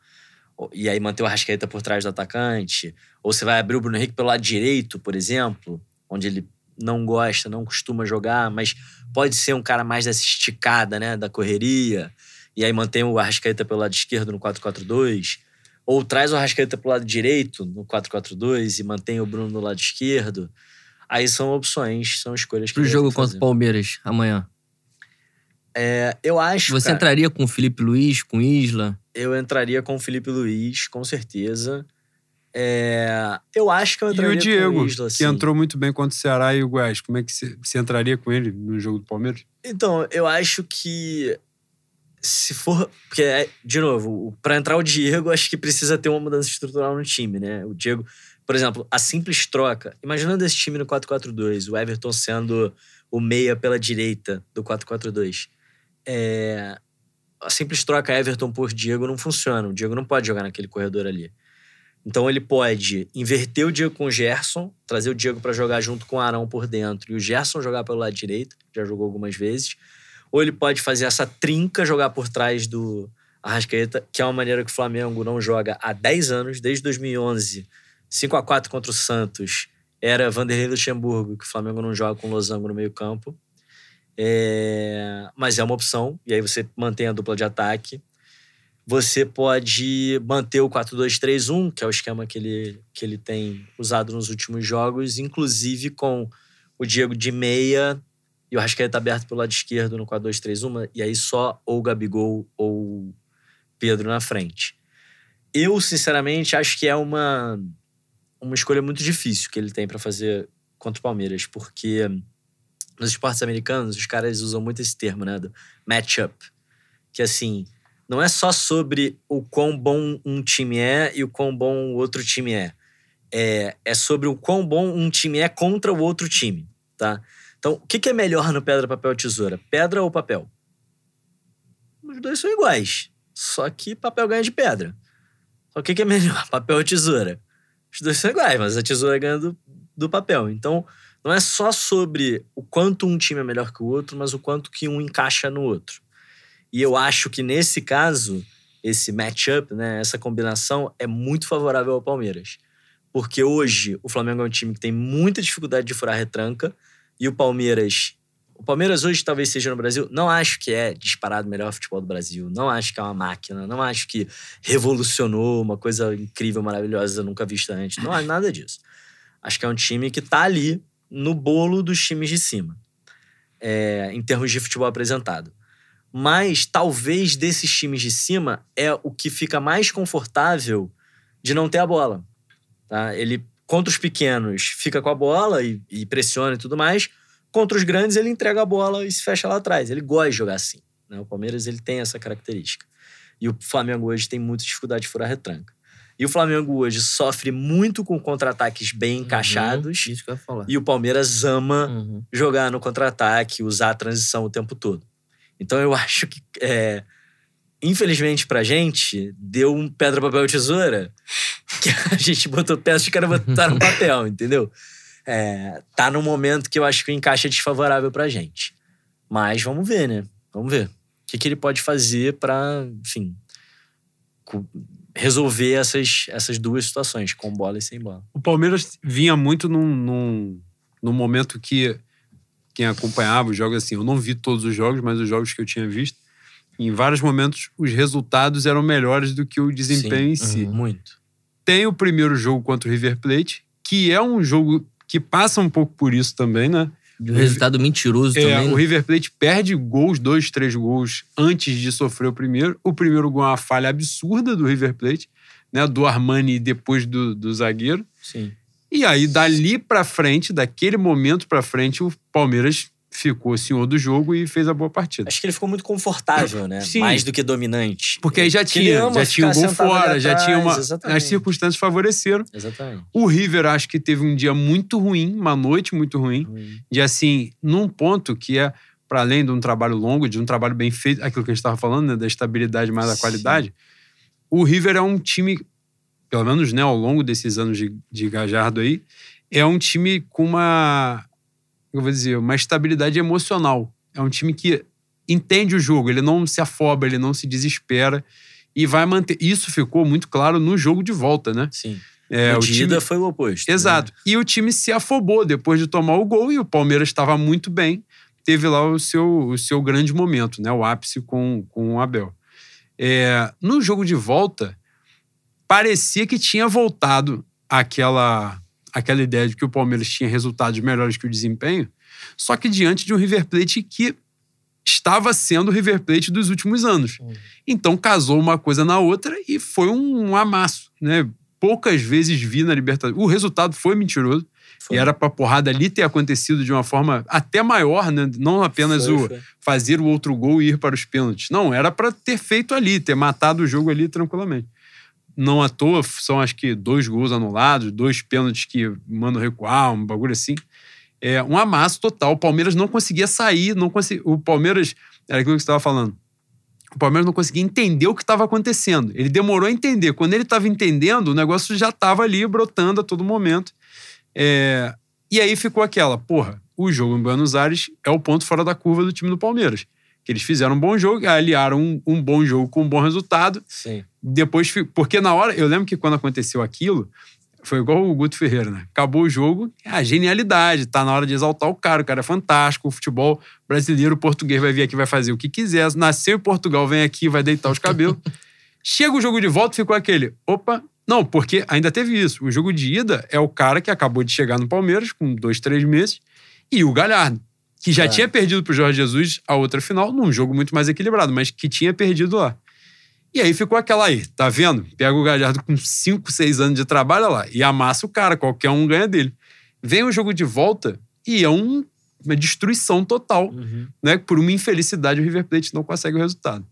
E aí manter o Arrascaeta por trás do atacante? Ou você vai abrir o Bruno Henrique pelo lado direito, por exemplo, onde ele não gosta, não costuma jogar, mas pode ser um cara mais dessa esticada, né, da correria. E aí mantém o Arrascaeta pelo lado esquerdo no 4-4-2. Ou traz o Arrascaeta pro lado direito no 4-4-2 e mantém o Bruno no lado esquerdo. Aí são opções, são escolhas que Pro jogo contra o Palmeiras amanhã. É, eu acho. Você cara, entraria com o Felipe Luiz, com Isla? Eu entraria com o Felipe Luiz, com certeza. É, eu acho que eu entraria e o Diego, o Isla, que sim. entrou muito bem contra o Ceará e o Goiás. Como é que você, você entraria com ele no jogo do Palmeiras? Então, eu acho que se for. Porque, é, de novo, para entrar o Diego, acho que precisa ter uma mudança estrutural no time, né? O Diego, por exemplo, a simples troca. Imaginando esse time no 4-4-2, o Everton sendo o meia pela direita do 4-4-2. É, a simples troca Everton por Diego não funciona. O Diego não pode jogar naquele corredor ali. Então ele pode inverter o Diego com o Gerson, trazer o Diego para jogar junto com o Arão por dentro e o Gerson jogar pelo lado direito, já jogou algumas vezes. Ou ele pode fazer essa trinca jogar por trás do Arrascaeta, que é uma maneira que o Flamengo não joga há 10 anos, desde 2011, 5 a 4 contra o Santos. Era Vanderlei Luxemburgo, que o Flamengo não joga com losango no meio-campo. É... Mas é uma opção, e aí você mantém a dupla de ataque. Você pode manter o 4-2-3-1, que é o esquema que ele, que ele tem usado nos últimos jogos, inclusive com o Diego de meia e o Rascaeta aberto pelo lado esquerdo no 4-2-3-1, e aí só ou Gabigol ou Pedro na frente. Eu, sinceramente, acho que é uma, uma escolha muito difícil que ele tem para fazer contra o Palmeiras, porque nos esportes americanos os caras usam muito esse termo, né, do matchup, que assim, não é só sobre o quão bom um time é e o quão bom o outro time é. É, é sobre o quão bom um time é contra o outro time, tá? Então, o que, que é melhor no pedra, papel, tesoura? Pedra ou papel? Os dois são iguais, só que papel ganha de pedra. Só que o que, que é melhor? Papel ou tesoura? Os dois são iguais, mas a tesoura ganha do, do papel. Então, não é só sobre o quanto um time é melhor que o outro, mas o quanto que um encaixa no outro. E eu acho que nesse caso, esse matchup, né, essa combinação é muito favorável ao Palmeiras. Porque hoje o Flamengo é um time que tem muita dificuldade de furar retranca e o Palmeiras. O Palmeiras hoje talvez seja no Brasil. Não acho que é disparado o melhor futebol do Brasil. Não acho que é uma máquina. Não acho que revolucionou uma coisa incrível, maravilhosa, nunca vista antes. Não acho nada disso. Acho que é um time que tá ali no bolo dos times de cima, é, em termos de futebol apresentado. Mas talvez desses times de cima é o que fica mais confortável de não ter a bola. Tá? Ele, contra os pequenos, fica com a bola e, e pressiona e tudo mais. Contra os grandes, ele entrega a bola e se fecha lá atrás. Ele gosta de jogar assim. Né? O Palmeiras ele tem essa característica. E o Flamengo hoje tem muita dificuldade de furar retranca. E o Flamengo hoje sofre muito com contra-ataques bem encaixados. Uhum, isso que eu ia falar. E o Palmeiras ama Uhum. jogar no contra-ataque, usar a transição o tempo todo. Então eu acho que, é, infelizmente pra gente, deu um pedra, papel tesoura que a gente botou peça e os caras botaram papel, entendeu? É, tá num momento que eu acho que o encaixe é desfavorável pra gente. Mas vamos ver, né? Vamos ver. O que, que ele pode fazer pra, enfim, resolver essas, essas duas situações, com bola e sem bola. O Palmeiras vinha muito num, num, num momento que quem acompanhava os jogos, assim, eu não vi todos os jogos, mas os jogos que eu tinha visto, em vários momentos os resultados eram melhores do que o desempenho em si. Uhum. Muito. Tem o primeiro jogo contra o River Plate, que é um jogo que passa um pouco por isso também, né? O resultado mentiroso É, também. o né? River Plate perde gols, dois, três gols, antes de sofrer o primeiro. O primeiro gol é uma falha absurda do River Plate, né? Do Armani depois do, do zagueiro. Sim. E aí, dali pra frente, daquele momento pra frente, o Palmeiras ficou senhor do jogo e fez a boa partida. Acho que ele ficou muito confortável, né? Sim. Mais do que dominante. Porque aí já tinha, já tinha um gol fora, já tinha uma. exatamente. As circunstâncias favoreceram. Exatamente. O River acho que teve um dia muito ruim, uma noite muito ruim, Ruim. de assim, num ponto que é para além de um trabalho longo, de um trabalho bem feito, aquilo que a gente estava falando, né, da estabilidade mais da Sim. qualidade. O River é um time, pelo menos né, ao longo desses anos de, de Gajardo aí, é um time com uma, eu vou dizer, uma estabilidade emocional. É um time que entende o jogo, ele não se afoba, ele não se desespera e vai manter. Isso ficou muito claro no jogo de volta, né? Sim. É, o time foi o oposto. né? Exato. E o time se afobou depois de tomar o gol e o Palmeiras estava muito bem. Teve lá o seu, o seu grande momento, né? O ápice com, com o Abel. É, no jogo de volta, parecia que tinha voltado aquela, aquela ideia de que o Palmeiras tinha resultados melhores que o desempenho, só que diante de um River Plate que estava sendo o River Plate dos últimos anos. Então casou uma coisa na outra e foi um, amasso, né? Poucas vezes vi na Libertadores. O resultado foi mentiroso. Foi. E era pra porrada ali ter acontecido de uma forma até maior, né? Não apenas Foi, o foi. fazer o outro gol e ir para os pênaltis. Não, era pra ter feito ali, ter matado o jogo ali tranquilamente. Não à toa, são acho que dois gols anulados, dois pênaltis que mandam recuar, um bagulho assim. É um amasso total. O Palmeiras não conseguia sair, não conseguia. O Palmeiras, era aquilo que você estava falando. O Palmeiras não conseguia entender o que estava acontecendo. Ele demorou a entender. Quando ele estava entendendo, o negócio já estava ali brotando a todo momento. É, E aí ficou aquela, porra, o jogo em Buenos Aires é o ponto fora da curva do time do Palmeiras. Que eles fizeram um bom jogo, aliaram um, um bom jogo com um bom resultado. Sim. Depois, porque na hora, eu lembro que quando aconteceu aquilo, foi igual o Guto Ferreira, né? Acabou o jogo, é a genialidade, tá na hora de exaltar o cara, o cara é fantástico, o futebol brasileiro, o português vai vir aqui, vai fazer o que quiser, nasceu em Portugal, vem aqui, vai deitar os cabelos. Chega o jogo de volta, ficou aquele, opa, não, porque ainda teve isso. O jogo de ida é o cara que acabou de chegar no Palmeiras, com dois, três meses, e o Galhardo, que já É. tinha perdido pro Jorge Jesus a outra final, num jogo muito mais equilibrado, mas que tinha perdido lá. E aí ficou aquela aí, tá vendo? Pega o Galhardo com 5, 6 anos de trabalho olha lá e amassa o cara, qualquer um ganha dele. Vem o jogo de volta e é um- uma destruição total, Uhum. né? Por uma infelicidade o River Plate não consegue o resultado.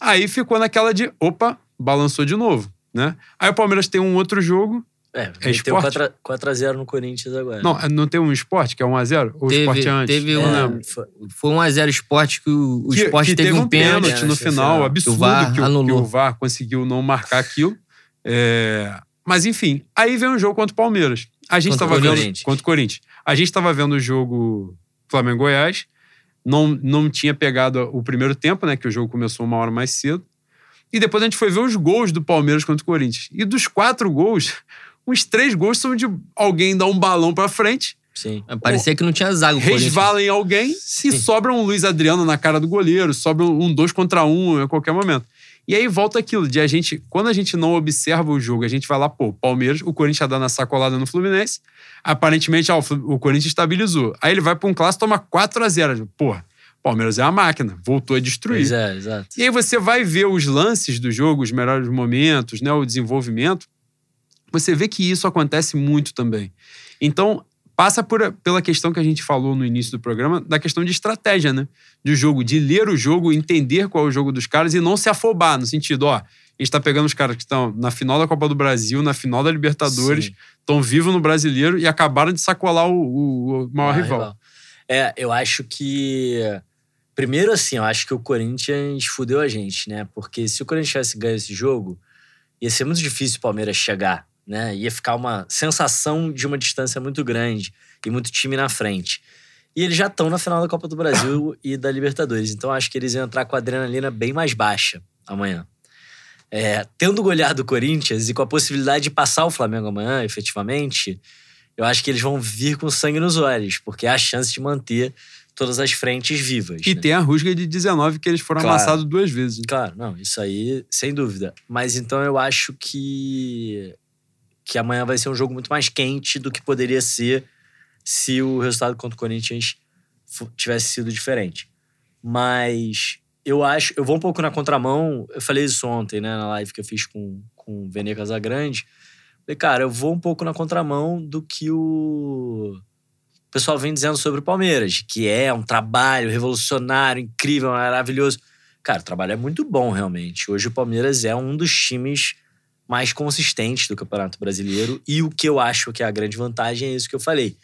Aí ficou naquela de, opa, balançou de novo, né? Aí o Palmeiras tem um outro jogo, É, É esporte? 4 4x0 no Corinthians agora. não, não tem um esporte que é 1 a 0 Ou o Teve- esporte é antes? teve Eu um- É, foi- Foi 1x0 esporte que o, o que, esporte que teve, um pênalti. no pênalti no final, absurdo, que o VAR que o, que o VAR conseguiu não marcar aquilo. É, Mas enfim, aí vem um jogo contra o Palmeiras. A gente Contra estava o vendo Corinthians. contra o Corinthians. A gente estava vendo o jogo Flamengo-Goiás. Não, não tinha pegado o primeiro tempo, né? Que o jogo começou uma hora mais cedo. E depois a gente foi ver os gols do Palmeiras contra o Corinthians. E dos quatro gols, uns três gols são de alguém dar um balão pra frente, Sim. Parecia que não tinha zaga o resvala em alguém e sobra um Luiz Adriano na cara do goleiro, sobra um dois contra um a qualquer momento. E aí volta aquilo de a gente, quando a gente não observa o jogo, a gente vai lá, pô, Palmeiras, o Corinthians tá dando a sacolada no Fluminense, aparentemente, ó, o o Corinthians estabilizou. Aí ele vai pra um clássico, toma 4 a 0 Porra, Palmeiras é uma máquina, voltou a destruir. Pois é, exato. E aí você vai ver os lances do jogo, os melhores momentos, né, o desenvolvimento. Você vê que isso acontece muito também. Então, passa por, pela questão que a gente falou no início do programa, da questão de estratégia, né? Do jogo, de ler o jogo, entender qual é o jogo dos caras e não se afobar, no sentido, ó, a gente tá pegando os caras que estão na final da Copa do Brasil, na final da Libertadores, estão vivos no brasileiro e acabaram de sacolar o, o- o maior Ah, rival. É, eu acho que. Primeiro, assim, eu acho que o Corinthians fudeu a gente, né? Porque se o Corinthians tivesse ganho esse jogo, ia ser muito difícil o Palmeiras chegar, né? Ia ficar uma sensação de uma distância muito grande e muito time na frente. E eles já estão na final da Copa do Brasil e da Libertadores. Então, acho que eles iam entrar com a adrenalina bem mais baixa amanhã. É, tendo goleado o Corinthians e com a possibilidade de passar o Flamengo amanhã, efetivamente, eu acho que eles vão vir com sangue nos olhos, porque é a chance de manter todas as frentes vivas. E né? tem a rusga de 19 que eles foram Claro. amassados duas vezes. Claro, não, isso aí, sem dúvida. Mas então eu acho que, que amanhã vai ser um jogo muito mais quente do que poderia ser se o resultado contra o Corinthians tivesse sido diferente. Mas eu acho, eu vou um pouco na contramão. Eu falei isso ontem, né, na live que eu fiz com, com o Vene Casagrande. Falei, cara, eu vou um pouco na contramão do que o pessoal vem dizendo sobre o Palmeiras, que é um trabalho revolucionário, incrível, maravilhoso. Cara, o trabalho é muito bom, realmente. Hoje o Palmeiras é um dos times mais consistentes do Campeonato Brasileiro. E o que eu acho que é a grande vantagem é isso que eu falei.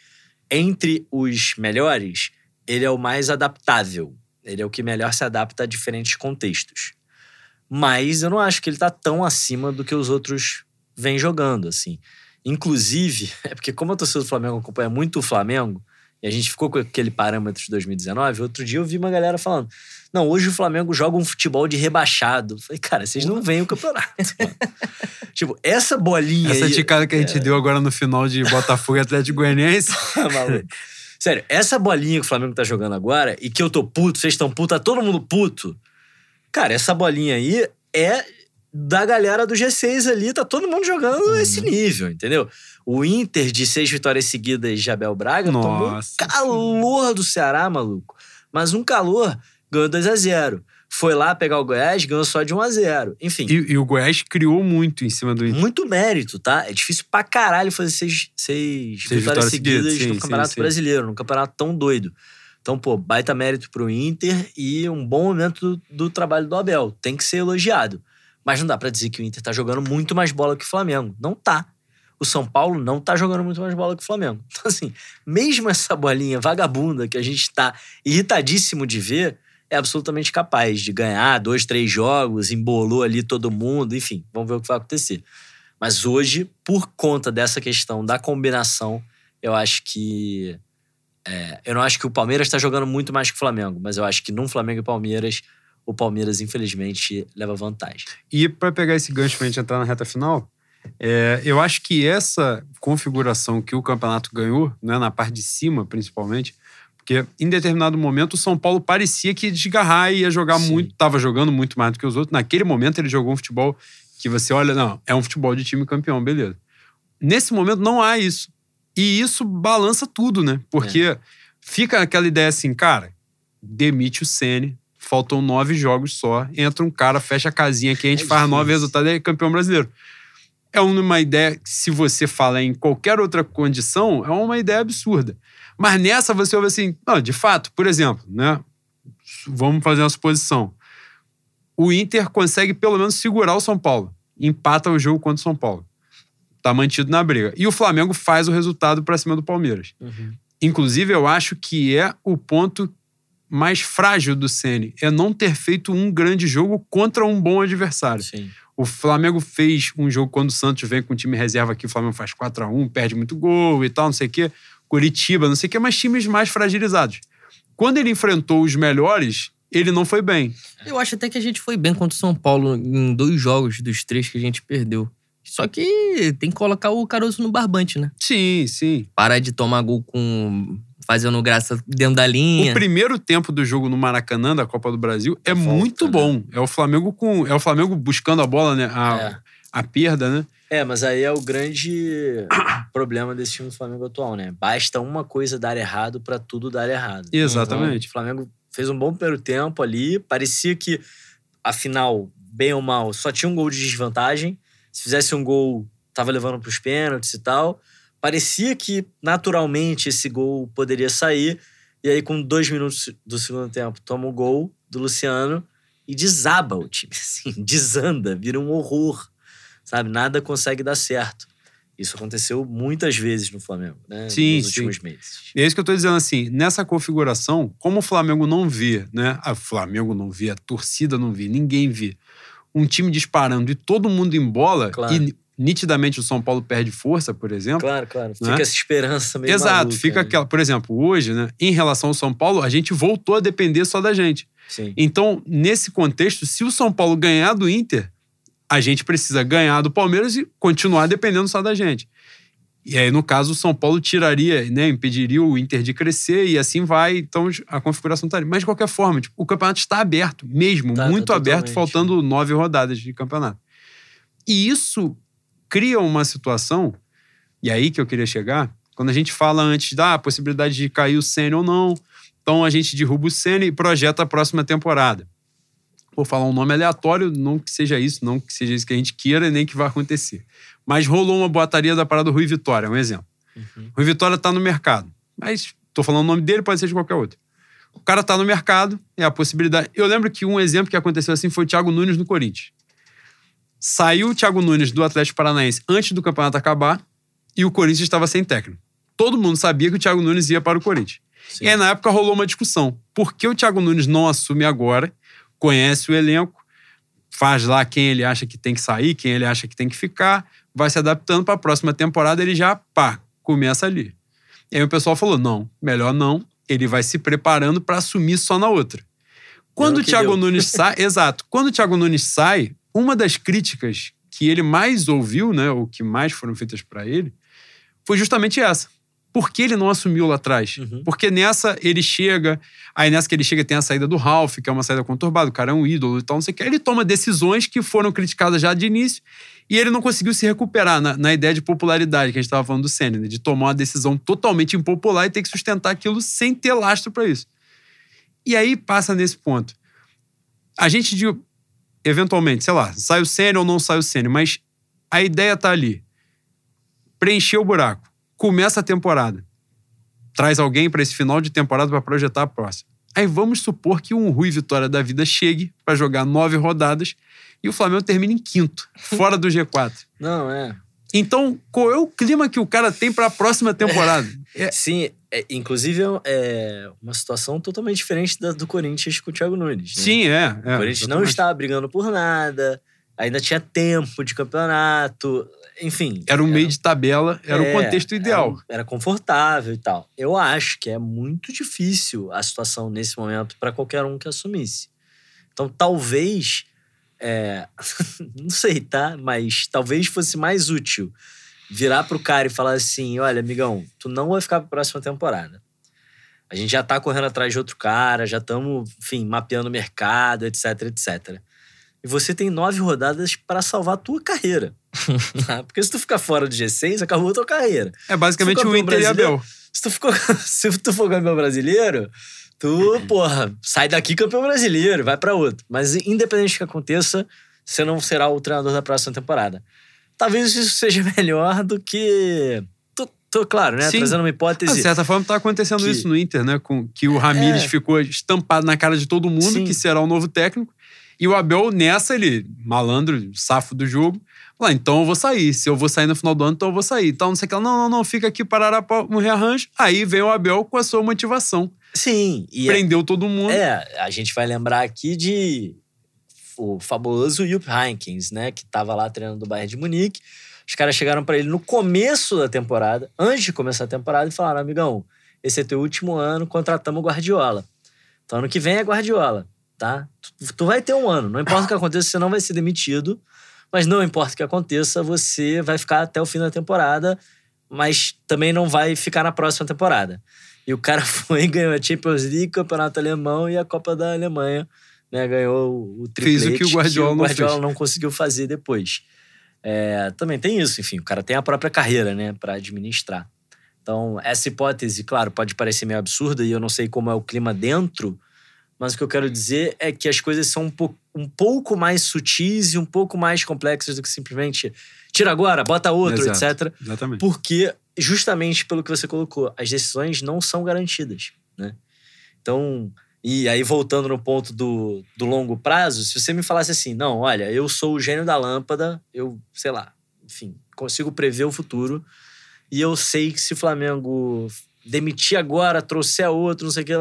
Entre os melhores, ele é o mais adaptável. Ele é o que melhor se adapta a diferentes contextos. Mas eu não acho que ele tá tão acima do que os outros vêm jogando, assim. Inclusive, é porque como a torcida do Flamengo acompanha muito o Flamengo, e a gente ficou com aquele parâmetro de 2019, outro dia eu vi uma galera falando: não, hoje o Flamengo joga um futebol de rebaixado. Eu falei, cara, vocês não veem o campeonato. tipo, essa bolinha. Essa aí, ticada que a gente é... deu agora no final de Botafogo e Atlético Goianiense. Sério, essa bolinha que o Flamengo tá jogando agora e que eu tô puto, vocês estão puto, tá todo mundo puto. Cara, essa bolinha aí é da galera do G6 ali, tá todo mundo jogando uhum. esse nível, entendeu? O Inter de seis vitórias seguidas de Abel Braga Nossa. tomou um calor do Ceará, maluco. Mas um calor, ganhou 2 a 0 Foi lá pegar o Goiás, ganhou só de 1 a 0 Enfim. E, e o Goiás criou muito em cima do Inter. Muito mérito, tá? É difícil pra caralho fazer seis, seis, seis vitórias, vitórias seguidas sim, no Campeonato sim, Brasileiro, num campeonato tão doido. Então, pô, baita mérito pro Inter e um bom momento do, do trabalho do Abel. Tem que ser elogiado. Mas não dá para dizer que o Inter tá jogando muito mais bola que o Flamengo. Não tá o São Paulo não tá jogando muito mais bola que o Flamengo. Então, assim, mesmo essa bolinha vagabunda que a gente tá irritadíssimo de ver, é absolutamente capaz de ganhar dois, três jogos, embolou ali todo mundo, enfim, vamos ver o que vai acontecer. Mas hoje, por conta dessa questão da combinação, eu acho que. É, eu não acho que o Palmeiras está jogando muito mais que o Flamengo, mas eu acho que num Flamengo e Palmeiras, o Palmeiras, infelizmente, leva vantagem. E para pegar esse gancho pra gente entrar na reta final, é, eu acho que essa configuração que o campeonato ganhou, né, na parte de cima principalmente, porque em determinado momento o São Paulo parecia que ia desgarrar e ia jogar Sim. muito, estava jogando muito mais do que os outros. Naquele momento ele jogou um futebol que você olha, não, é um futebol de time campeão, beleza. Nesse momento não há isso. E isso balança tudo, né? Porque é. fica aquela ideia assim, cara, demite o Sene, faltam nove jogos só, entra um cara, fecha a casinha que a gente é faz nove resultados e é campeão brasileiro é uma ideia que, se você fala em qualquer outra condição, é uma ideia absurda. Mas nessa você ouve assim, não, de fato, por exemplo, né? Vamos fazer uma suposição. O Inter consegue pelo menos segurar o São Paulo. Empata o jogo contra o São Paulo. Tá mantido na briga. E o Flamengo faz o resultado para cima do Palmeiras. Uhum. Inclusive, eu acho que é o ponto mais frágil do Ceni é não ter feito um grande jogo contra um bom adversário. Sim. O Flamengo fez um jogo quando o Santos vem com o time reserva aqui, o Flamengo faz 4 a 1 perde muito gol e tal, não sei o quê. Curitiba, não sei o quê, mas times mais fragilizados. Quando ele enfrentou os melhores, ele não foi bem. Eu acho até que a gente foi bem contra o São Paulo em dois jogos dos três que a gente perdeu. Só que tem que colocar o caroço no barbante, né? Sim, sim. Parar de tomar gol com fazendo graça dentro da linha. O primeiro tempo do jogo no Maracanã da Copa do Brasil é Volta, muito né? bom. É o Flamengo com é o Flamengo buscando a bola, né? A, é. a perda, né? É, mas aí é o grande problema desse time do Flamengo atual, né? Basta uma coisa dar errado para tudo dar errado. Exatamente. Então, o Flamengo fez um bom primeiro tempo ali, parecia que afinal, bem ou mal, só tinha um gol de desvantagem. Se fizesse um gol, tava levando para os pênaltis e tal. Parecia que naturalmente esse gol poderia sair. E aí, com dois minutos do segundo tempo, toma o gol do Luciano e desaba o time. Assim, desanda, vira um horror. Sabe? Nada consegue dar certo. Isso aconteceu muitas vezes no Flamengo, né? Sim, Nos sim. últimos meses. E é isso que eu tô dizendo assim, nessa configuração, como o Flamengo não vê, né? O Flamengo não vê, a torcida não vê, ninguém vê. Um time disparando e todo mundo em bola, claro. e nitidamente o São Paulo perde força, por exemplo. Claro, claro. Fica né? essa esperança meio Exato, maluca, fica né? aquela. Por exemplo, hoje, né, em relação ao São Paulo, a gente voltou a depender só da gente. Sim. Então, nesse contexto, se o São Paulo ganhar do Inter, a gente precisa ganhar do Palmeiras e continuar dependendo só da gente. E aí, no caso, o São Paulo tiraria, né, impediria o Inter de crescer e assim vai. Então, a configuração estaria. Mas, de qualquer forma, tipo, o campeonato está aberto, mesmo, Tá, tá muito aberto, totalmente. faltando nove rodadas de campeonato. E isso cria uma situação, e aí que eu queria chegar, quando a gente fala antes da possibilidade de cair o Senna ou não, então a gente derruba o Senna e projeta a próxima temporada. Vou falar um nome aleatório, não que seja isso, não que seja isso que a gente queira, nem que vai acontecer. Mas rolou uma boataria da parada do Rui Vitória, um exemplo. Uhum. Rui Vitória tá no mercado. mas tô falando o nome dele, pode ser de qualquer outro. O cara tá no mercado, é a possibilidade. Eu lembro que um exemplo que aconteceu assim foi o Thiago Nunes no Corinthians. Saiu o Thiago Nunes do Atlético Paranaense antes do campeonato acabar e o Corinthians estava sem técnico. Todo mundo sabia que o Thiago Nunes ia para o Corinthians. Sim. E aí, na época, rolou uma discussão. Por que o Thiago Nunes não assume agora, conhece o elenco, faz lá quem ele acha que tem que sair, quem ele acha que tem que ficar, vai se adaptando para a próxima temporada, ele já, pá, começa ali. E aí o pessoal falou: não, melhor não, ele vai se preparando para assumir só na outra. Quando o Thiago deu. Nunes sai, exato, quando o Thiago Nunes sai, uma das críticas que ele mais ouviu, né, ou que mais foram feitas para ele, foi justamente essa. Por que ele não assumiu lá atrás? Uhum. Porque nessa ele chega, aí nessa que ele chega tem a saída do Ralph, que é uma saída conturbada, o cara é um ídolo e tal, não sei o que. Ele toma decisões que foram criticadas já de início e ele não conseguiu se recuperar na, na ideia de popularidade que a gente estava falando do Senna, né? de tomar uma decisão totalmente impopular e ter que sustentar aquilo sem ter lastro para isso. E aí passa nesse ponto. A gente, de, eventualmente, sei lá, sai o Senna ou não sai o Senna, mas a ideia tá ali. Preencher o buraco. Começa a temporada traz alguém para esse final de temporada para projetar a próxima. Aí vamos supor que um Rui Vitória da vida chegue para jogar nove rodadas e o Flamengo termine em quinto, fora do G4. Não, é. Então, qual é o clima que o cara tem para a próxima temporada? É, Sim, é, inclusive é uma situação totalmente diferente da do Corinthians com o Thiago Nunes. né? sim, é. é O Corinthians não estava brigando por nada, ainda tinha tempo de campeonato, enfim. Era um meio de tabela, era o É, contexto ideal. Era, era confortável e tal. Eu acho que é muito difícil a situação nesse momento para qualquer um que assumisse. Então, talvez. É, não sei, tá? Mas talvez fosse mais útil virar pro cara e falar assim: olha, amigão, tu não vai ficar pra próxima temporada. A gente já tá correndo atrás de outro cara, já estamos, enfim, mapeando o mercado, etc, etc. E você tem nove rodadas para salvar a tua carreira. tá? Porque se tu ficar fora do G6, acabou a tua carreira. É basicamente o Inter e. Abel. Se tu, ficou, se tu for campeão brasileiro, tu, porra, sai daqui campeão brasileiro, vai pra outro. Mas independente do que aconteça, você não será o treinador da próxima temporada. Talvez isso seja melhor do que. Tô, claro, né? Sim. Trazendo uma Ah, De hipótese. certa forma, tá acontecendo que- isso no Inter, né? Com, que o Ramires É. ficou estampado na cara de todo mundo, Sim. que será o novo técnico. E o Abel, nessa, ele, malandro, safo do jogo, lá, então eu vou sair. Se eu vou sair no final do ano, então eu vou sair. Então, não sei o que. Não, não, não, fica aqui para um rearranjo. Aí vem o Abel com a sua motivação. Sim. E Prendeu todo mundo. É, a gente vai lembrar aqui de o fabuloso Jupp Heynckes, né? Que tava lá treinando do Bayern de Munique. Os caras chegaram pra ele no começo da temporada, antes de começar a temporada, e falaram: amigão, esse é teu último ano, contratamos o Guardiola. Então ano que vem é Guardiola, tá? Tu, tu vai ter um ano, não importa o que aconteça, você não vai ser demitido, mas não importa o que aconteça, você vai ficar até o fim da temporada, mas também não vai ficar na próxima temporada. E o cara foi e ganhou a Champions League, Campeonato Alemão e a Copa da Alemanha. Né, ganhou o o Fez triplete o que o Guardiola não Guardiola fez. não conseguiu fazer depois. É, também tem isso, enfim, o cara tem a própria carreira, né, para administrar. Então, essa hipótese, claro, pode parecer meio absurda e eu não sei como é o clima dentro, mas o que eu quero dizer é que as coisas são um, po- um pouco mais sutis e um pouco mais complexas do que simplesmente tira agora, bota outro, Exato. etc. Exatamente. Porque, justamente pelo que você colocou, as decisões não são garantidas, né? Então, e aí voltando no ponto do, do longo prazo, se você me falasse assim, não, olha, eu sou o gênio da lâmpada, eu, sei lá, enfim, consigo prever o futuro e eu sei que se o Flamengo demitir agora, trouxer outro, não sei o que,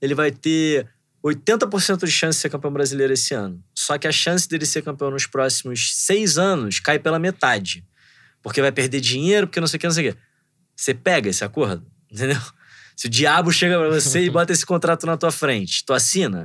ele vai ter 80% de chance de ser campeão brasileiro esse ano. Só que a chance dele ser campeão nos próximos seis anos cai pela metade. Porque vai perder dinheiro, porque não sei o que, não sei o que. Você pega esse acordo, entendeu? Se o diabo chega pra você e bota esse contrato na tua frente, tu assina?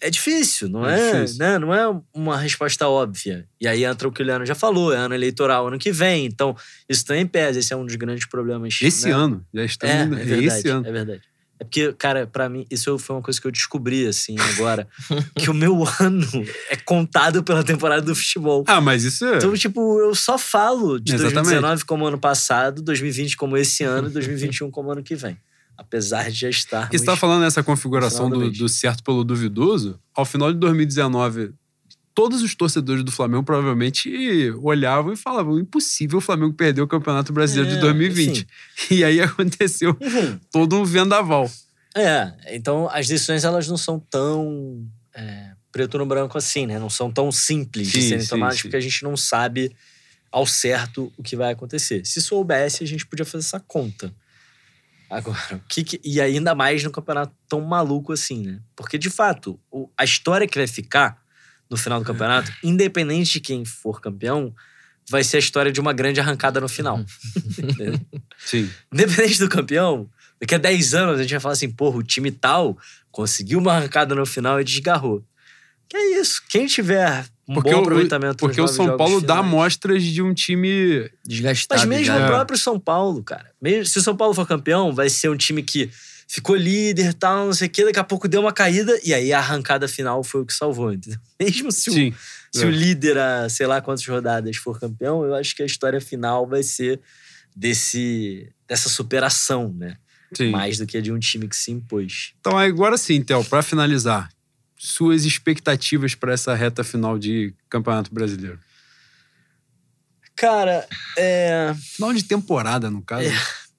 É difícil, não É é? difícil. né? Não é uma resposta óbvia. E aí entra o que o Leandro já falou, é ano eleitoral ano que vem. Então, isso também pesa. Esse é um dos grandes problemas. Esse né? ano. Já estamos. É, é é verdade, esse ano. é verdade. É porque, cara, pra mim, isso foi uma coisa que eu descobri, assim, agora. que o meu ano é contado pela temporada do futebol. Ah, mas isso é. Então, tipo, eu só falo de Exatamente. 2019 como ano passado, 2020 como esse ano e 2021 como ano que vem. Apesar de já estar. Você tá falando nessa configuração do do certo pelo duvidoso, ao final de 2019, todos os torcedores do Flamengo provavelmente olhavam e falavam: impossível o Flamengo perder o Campeonato Brasileiro É, de 2020. E aí aconteceu Uhum. todo um vendaval. É, então as decisões elas não são tão é, preto no branco assim, né? Não são tão simples de Sim, serem sim, tomadas sim. porque a gente não sabe ao certo o que vai acontecer. Se soubesse, a gente podia fazer essa conta. Agora, o que, que- e ainda mais no campeonato tão maluco assim, né? Porque de fato, o- a história que vai ficar no final do campeonato, independente de quem for campeão, vai ser a história de uma grande arrancada no final. Sim. Independente do campeão, daqui a 10 anos a gente vai falar assim, porra, o time tal conseguiu uma arrancada no final e desgarrou. Que é isso. Quem tiver um Porque bom o- aproveitamento Porque o nos nove São Paulo dá finais. amostras de um time. Desgastado. Mas mesmo já. o próprio São Paulo, cara. Mesmo, se o São Paulo for campeão, vai ser um time que ficou líder tal, não sei o quê, daqui a pouco deu uma caída e aí a arrancada final foi o que salvou, entendeu? Mesmo se o Sim. se É. o líder, a sei lá quantas rodadas, for campeão, eu acho que a história final vai ser desse, dessa superação, né? Sim. Mais do que a de um time que se impôs. Então, agora sim, Théo, para finalizar, suas expectativas para essa reta final de Campeonato Brasileiro? Cara, é. Final de temporada, no caso.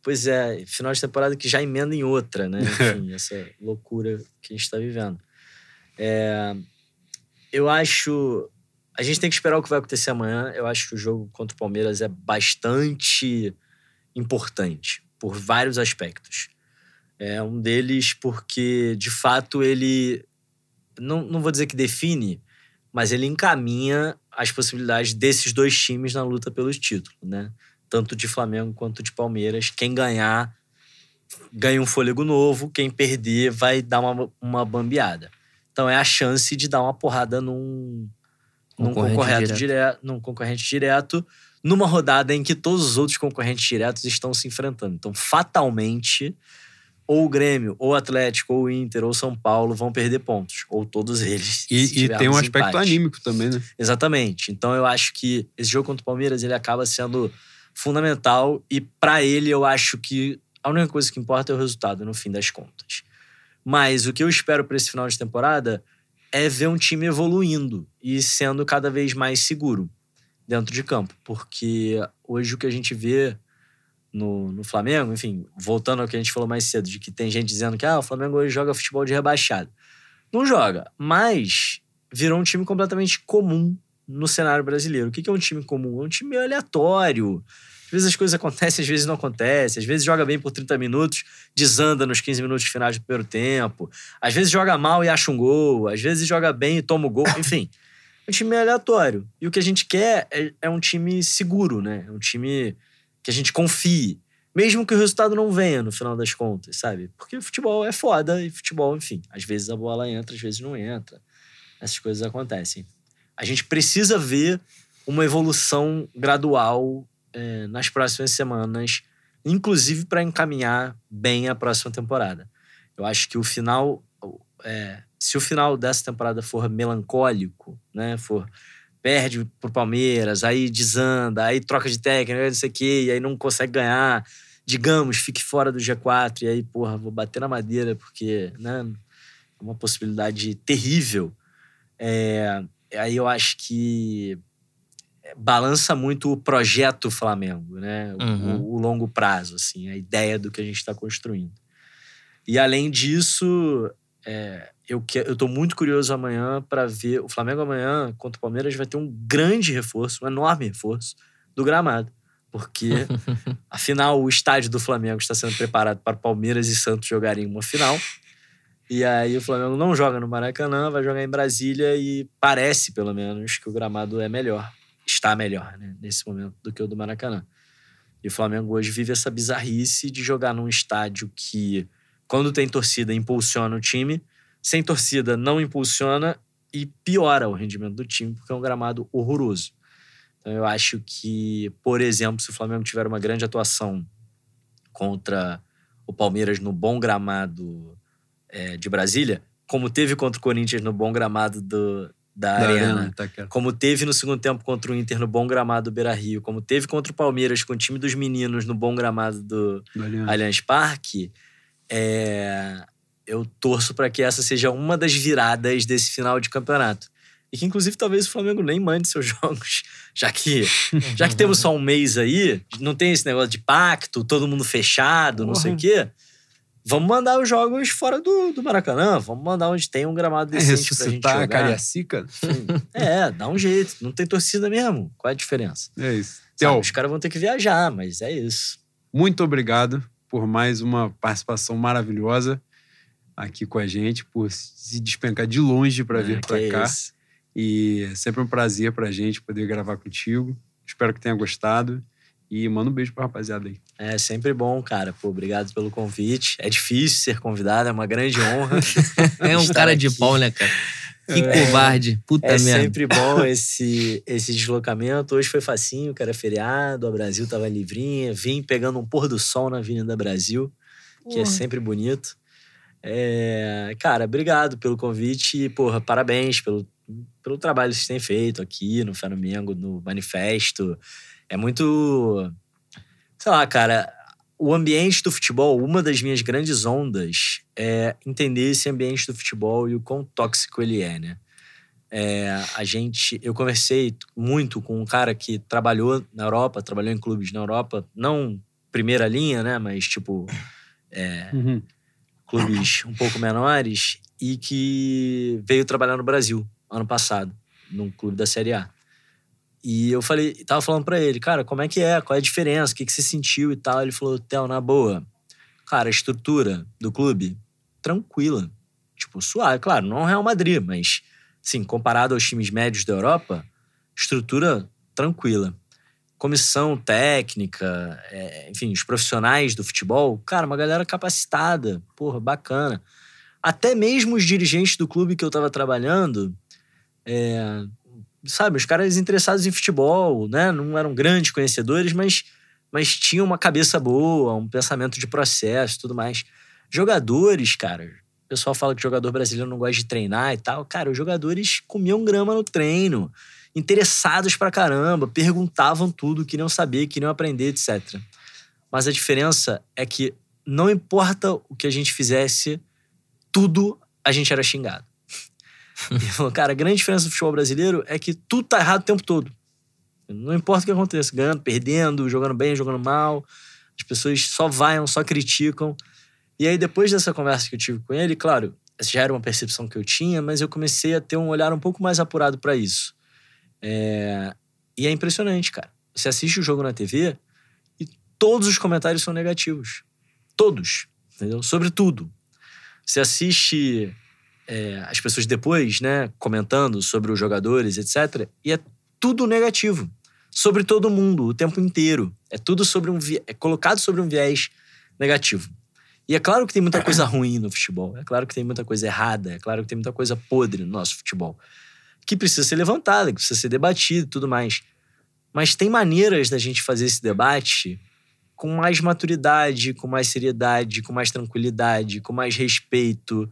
Pois é, final de temporada que já emenda em outra, né? Enfim, essa loucura que a gente tá vivendo. É, eu acho. A gente tem que esperar o que vai acontecer amanhã. Eu acho que o jogo contra o Palmeiras é bastante importante, por vários aspectos. É um deles porque, de fato, ele. Não, não vou dizer que define, mas ele encaminha as possibilidades desses dois times na luta pelos títulos, né? Tanto de Flamengo quanto de Palmeiras. Quem ganhar ganha um fôlego novo, quem perder vai dar uma, uma bambeada. Então é a chance de dar uma porrada num, num Concorrente concorrente direto. direto, num concorrente direto, numa rodada em que todos os outros concorrentes diretos estão se enfrentando. Então, fatalmente, ou o Grêmio, ou o Atlético, ou o Inter, ou o São Paulo vão perder pontos. Ou todos eles. E, e tem um aspecto empate. anímico também, né? Exatamente. Então eu acho que esse jogo contra o Palmeiras ele acaba sendo fundamental e para ele eu acho que a única coisa que importa é o resultado no fim das contas. Mas o que eu espero para esse final de temporada é ver um time evoluindo e sendo cada vez mais seguro dentro de campo, porque hoje o que a gente vê no, no Flamengo, enfim, voltando ao que a gente falou mais cedo, de que tem gente dizendo que ah, o Flamengo hoje joga futebol de rebaixado. Não joga, mas virou um time completamente comum no cenário brasileiro. O que é um time comum? É um time meio aleatório. Às vezes as coisas acontecem, às vezes não acontecem. Às vezes joga bem por 30 minutos, desanda nos 15 minutos finais do primeiro tempo. Às vezes joga mal e acha um gol. Às vezes joga bem e toma o gol. Enfim, é um time meio aleatório. E o que a gente quer é, é um time seguro, né? É um time que a gente confie. Mesmo que o resultado não venha no final das contas, sabe? Porque futebol é foda e futebol, enfim, às vezes a bola entra, às vezes não entra. Essas coisas acontecem. A gente precisa ver uma evolução gradual eh, nas próximas semanas, inclusive para encaminhar bem a próxima temporada. Eu acho que o final, eh, se o final dessa temporada for melancólico, né, for perde pro Palmeiras, aí desanda, aí troca de técnico, não sei o quê, e aí não consegue ganhar, digamos, fique fora do G4, e aí, porra, vou bater na madeira, porque, né, é uma possibilidade terrível. É, aí eu acho que balança muito o projeto Flamengo, né? O- Uhum. O, o longo prazo, assim, a ideia do que a gente está construindo. E além disso, é, eu, que, eu tô muito curioso amanhã para ver. O Flamengo amanhã contra o Palmeiras vai ter um grande reforço, um enorme reforço do gramado. Porque, afinal, o estádio do Flamengo está sendo preparado para Palmeiras e Santos jogarem uma final. E aí o Flamengo não joga no Maracanã, vai jogar em Brasília e parece, pelo menos, que o gramado é melhor. Está melhor, né, nesse momento, do que o do Maracanã. E o Flamengo hoje vive essa bizarrice de jogar num estádio que, quando tem torcida, impulsiona o time, sem torcida não impulsiona e piora o rendimento do time, porque é um gramado horroroso. Então eu acho que, por exemplo, se o Flamengo tiver uma grande atuação contra o Palmeiras no bom gramado é, de Brasília, como teve contra o Corinthians no bom gramado do, da, Da Arena, Arena, Itaquera. como teve no segundo tempo contra o Inter no bom gramado do Beira Rio, como teve contra o Palmeiras com o time dos meninos no bom gramado do do Allianz. Allianz Parque, é, eu torço para que essa seja uma das viradas desse final de campeonato. e que inclusive talvez o Flamengo nem mande seus jogos, já que já que temos só um mês aí, não tem esse negócio de pacto, todo mundo fechado, não sei o quê. Vamos mandar os jogos fora do, do Maracanã, vamos mandar onde tem um gramado É decente pra gente ressuscitar a jogar. Cariacica? É, dá um jeito. Não tem torcida mesmo. Qual é a diferença? É isso. Sabe, os caras vão ter que viajar, mas é isso. muito obrigado por mais uma participação maravilhosa aqui com a gente, por se despencar de longe para vir É, que para é cá. isso. E é sempre um prazer pra gente poder gravar contigo. Espero que tenha gostado. E manda um beijo pra rapaziada aí. É sempre bom, cara. Pô, obrigado pelo convite. É difícil ser convidado, é uma grande honra. É um cara de aqui. pau, né, cara? Que covarde. Puta É merda. sempre bom esse, esse deslocamento. Hoje foi facinho, que era feriado, a Brasil tava livrinha. Vim pegando um pôr do sol na Avenida Brasil, que é Porra. sempre bonito. É, cara, obrigado pelo convite e, porra, parabéns pelo, pelo trabalho que vocês têm feito aqui no Flamengo, no Manifesto. É muito. Sei lá, cara, o ambiente do futebol, uma das minhas grandes ondas é entender esse ambiente do futebol e o quão tóxico ele é, né? É, a gente, eu conversei muito com um cara que trabalhou na Europa, trabalhou em clubes na Europa, não primeira linha, né? Mas tipo é, clubes um pouco menores e que veio trabalhar no Brasil ano passado, num clube da Série A. E eu falei, tava falando pra ele, cara, como é que é? Qual é a diferença? O que, que você sentiu e tal? Ele falou, Theo, na boa, cara, a estrutura do clube, tranquila. Tipo, suave. Claro, não é o Real Madrid, mas, assim, comparado aos times médios da Europa, estrutura tranquila. Comissão técnica, é, enfim, os profissionais do futebol, cara, uma galera capacitada, porra, bacana. Até mesmo os dirigentes do clube que eu tava trabalhando, é, sabe, os caras interessados em futebol, né? Não eram grandes conhecedores, mas, mas tinham uma cabeça boa, um pensamento de processo tudo mais. Jogadores, cara, o pessoal fala que jogador brasileiro não gosta de treinar e tal. Cara, os jogadores comiam grama no treino, interessados pra caramba, perguntavam tudo, queriam saber, queriam aprender, etc. Mas a diferença é que não importa o que a gente fizesse, tudo a gente era xingado. Ele falou, cara, a grande diferença do futebol brasileiro é que tudo tá errado o tempo todo. Não importa o que aconteça, ganhando, perdendo, jogando bem, jogando mal. As pessoas só vaiam, só criticam. E aí, depois dessa conversa que eu tive com ele, claro, essa já era uma percepção que eu tinha, mas eu comecei a ter um olhar um pouco mais apurado para isso. É, E é impressionante, cara. Você assiste o jogo na TV e todos os comentários são negativos. Todos. Entendeu? Sobre tudo. Você assiste é, as pessoas depois, né, comentando sobre os jogadores, etc. E é tudo negativo. Sobre todo mundo, o tempo inteiro. É tudo sobre um é colocado sobre um viés negativo. E é claro que tem muita coisa ruim no futebol. É claro que tem muita coisa errada. É claro que tem muita coisa podre no nosso futebol. Que precisa ser levantada, que precisa ser debatida e tudo mais. Mas tem maneiras da gente fazer esse debate com mais maturidade, com mais seriedade, com mais tranquilidade, com mais respeito,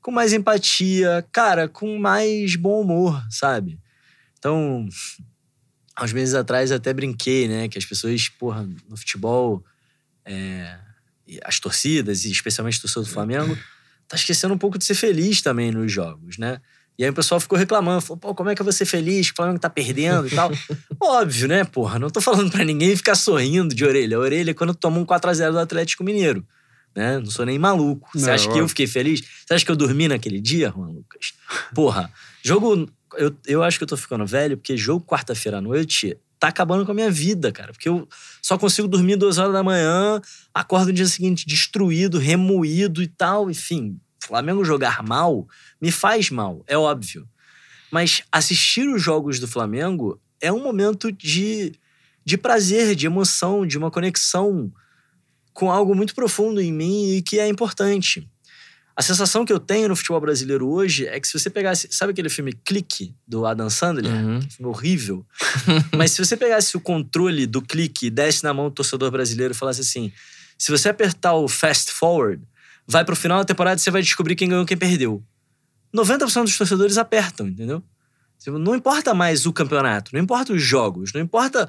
com mais empatia, cara, com mais bom humor, sabe? Então, uns meses atrás até brinquei, né? Que as pessoas, porra, no futebol, é, as torcidas, e especialmente o torcedor do Flamengo, tá esquecendo um pouco de ser feliz também nos jogos, né? E aí o pessoal ficou reclamando, falou, pô, como é que eu vou ser feliz? O Flamengo tá perdendo e tal. Óbvio, né, porra? Não tô falando pra ninguém ficar sorrindo de orelha a orelha quando toma um 4x0 do Atlético Mineiro. Né? Não sou nem maluco. Você acha que eu fiquei feliz? Você acha que eu dormi naquele dia, Juan Lucas? Porra, jogo. Eu, eu acho que eu tô ficando velho, porque jogo quarta-feira à noite tá acabando com a minha vida, cara. Porque eu só consigo dormir duas horas da manhã, acordo no dia seguinte destruído, remoído e tal. Enfim, Flamengo jogar mal me faz mal, é óbvio. Mas assistir os jogos do Flamengo é um momento de, de prazer, de emoção, de uma conexão com algo muito profundo em mim e que é importante. A sensação que eu tenho no futebol brasileiro hoje é que se você pegasse. Sabe aquele filme Clique, do Adam Sandler? Uhum. Filme horrível. Mas se você pegasse o controle do clique e desse na mão do torcedor brasileiro e falasse assim: se você apertar o fast forward, vai pro final da temporada e você vai descobrir quem ganhou e quem perdeu. 90% dos torcedores apertam, entendeu? Tipo, Não importa mais o campeonato, não importa os jogos, não importa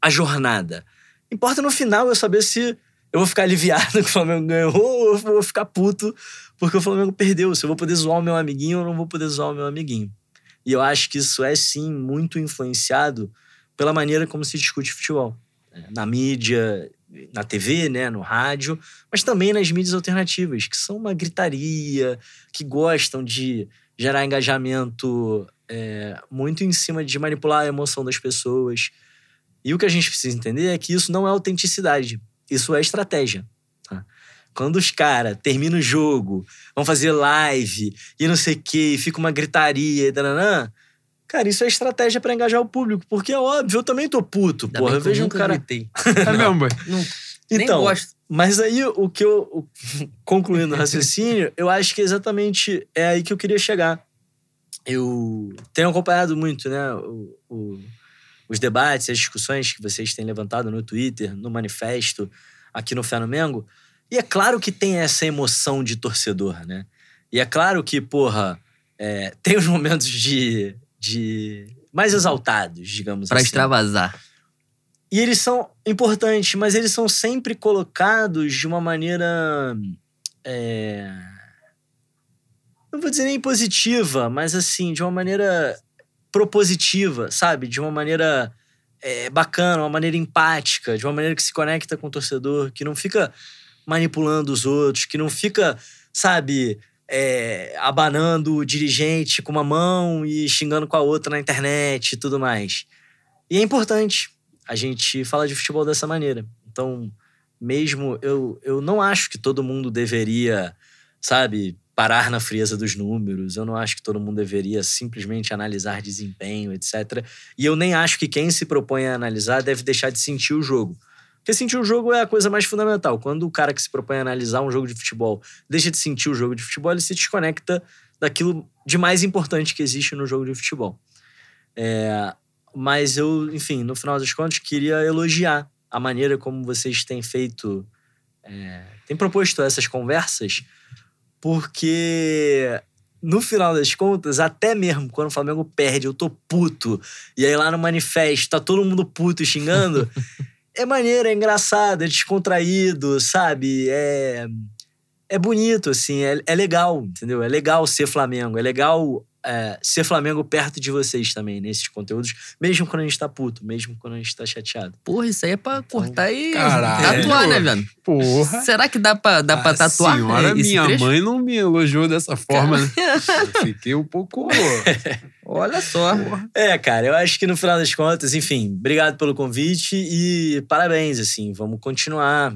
a jornada. Importa no final eu saber se eu vou ficar aliviado que o Flamengo ganhou ou eu vou ficar puto porque o Flamengo perdeu. Se eu vou poder zoar o meu amiguinho ou não vou poder zoar o meu amiguinho. E eu acho que isso é, sim, muito influenciado pela maneira como se discute futebol. né? Na mídia, na TV, né, no rádio, mas também nas mídias alternativas, que são uma gritaria, que gostam de gerar engajamento é, muito em cima de manipular a emoção das pessoas. E o que a gente precisa entender é que isso não é autenticidade, isso é estratégia. tá? Quando os caras terminam o jogo, vão fazer live e não sei o quê, e fica uma gritaria e dananã, cara, isso é estratégia pra engajar o público, porque é óbvio, eu também tô puto, Ainda porra. Eu que eu vejo um nunca cara. gritei. É mesmo, boy. Não, nem Então, gosto. mas aí o que eu. concluindo o raciocínio, eu acho que exatamente é aí que eu queria chegar. Eu tenho acompanhado muito, né, o- o- os debates, as discussões que vocês têm levantado no Twitter, no manifesto, aqui no Fé no Mengo. E é claro que tem essa emoção de torcedor, né? E é claro que, porra, é, tem os momentos de, de mais exaltados, digamos Pra assim. extravasar. E eles são importantes, mas eles são sempre colocados de uma maneira. é, Não vou dizer nem positiva, mas assim, de uma maneira propositiva, sabe? De uma maneira é, bacana, uma maneira empática, de uma maneira que se conecta com o torcedor, que não fica manipulando os outros, que não fica, sabe, é, abanando o dirigente com uma mão e xingando com a outra na internet e tudo mais. E é importante a gente falar de futebol dessa maneira. Então, mesmo eu, eu não acho que todo mundo deveria, sabe, parar na frieza dos números. Eu não acho que todo mundo deveria simplesmente analisar desempenho, etc. E eu nem acho que quem se propõe a analisar deve deixar de sentir o jogo. Porque sentir o jogo é a coisa mais fundamental. Quando o cara que se propõe a analisar um jogo de futebol deixa de sentir o jogo de futebol, ele se desconecta daquilo de mais importante que existe no jogo de futebol. É, mas eu, enfim, no final das contas, queria elogiar a maneira como vocês têm feito, é, têm proposto essas conversas, porque no final das contas, até mesmo quando o Flamengo perde, eu tô puto, e aí lá no manifesto tá todo mundo puto e xingando, é maneiro, é engraçado, é descontraído, sabe? É, é bonito, assim, é, é legal, entendeu? É legal ser Flamengo, é legal é, ser Flamengo perto de vocês também, nesses conteúdos, mesmo quando a gente tá puto, mesmo quando a gente tá chateado. Porra, isso aí é pra cortar e Caralho. tatuar, né, velho? Porra. Será que dá pra, dá pra A tatuar senhora, esse minha trecho? mãe não me elogiou dessa forma, né? Eu fiquei um pouco. Olha só. É, cara, eu acho que no final das contas, enfim, obrigado pelo convite e parabéns, assim, vamos continuar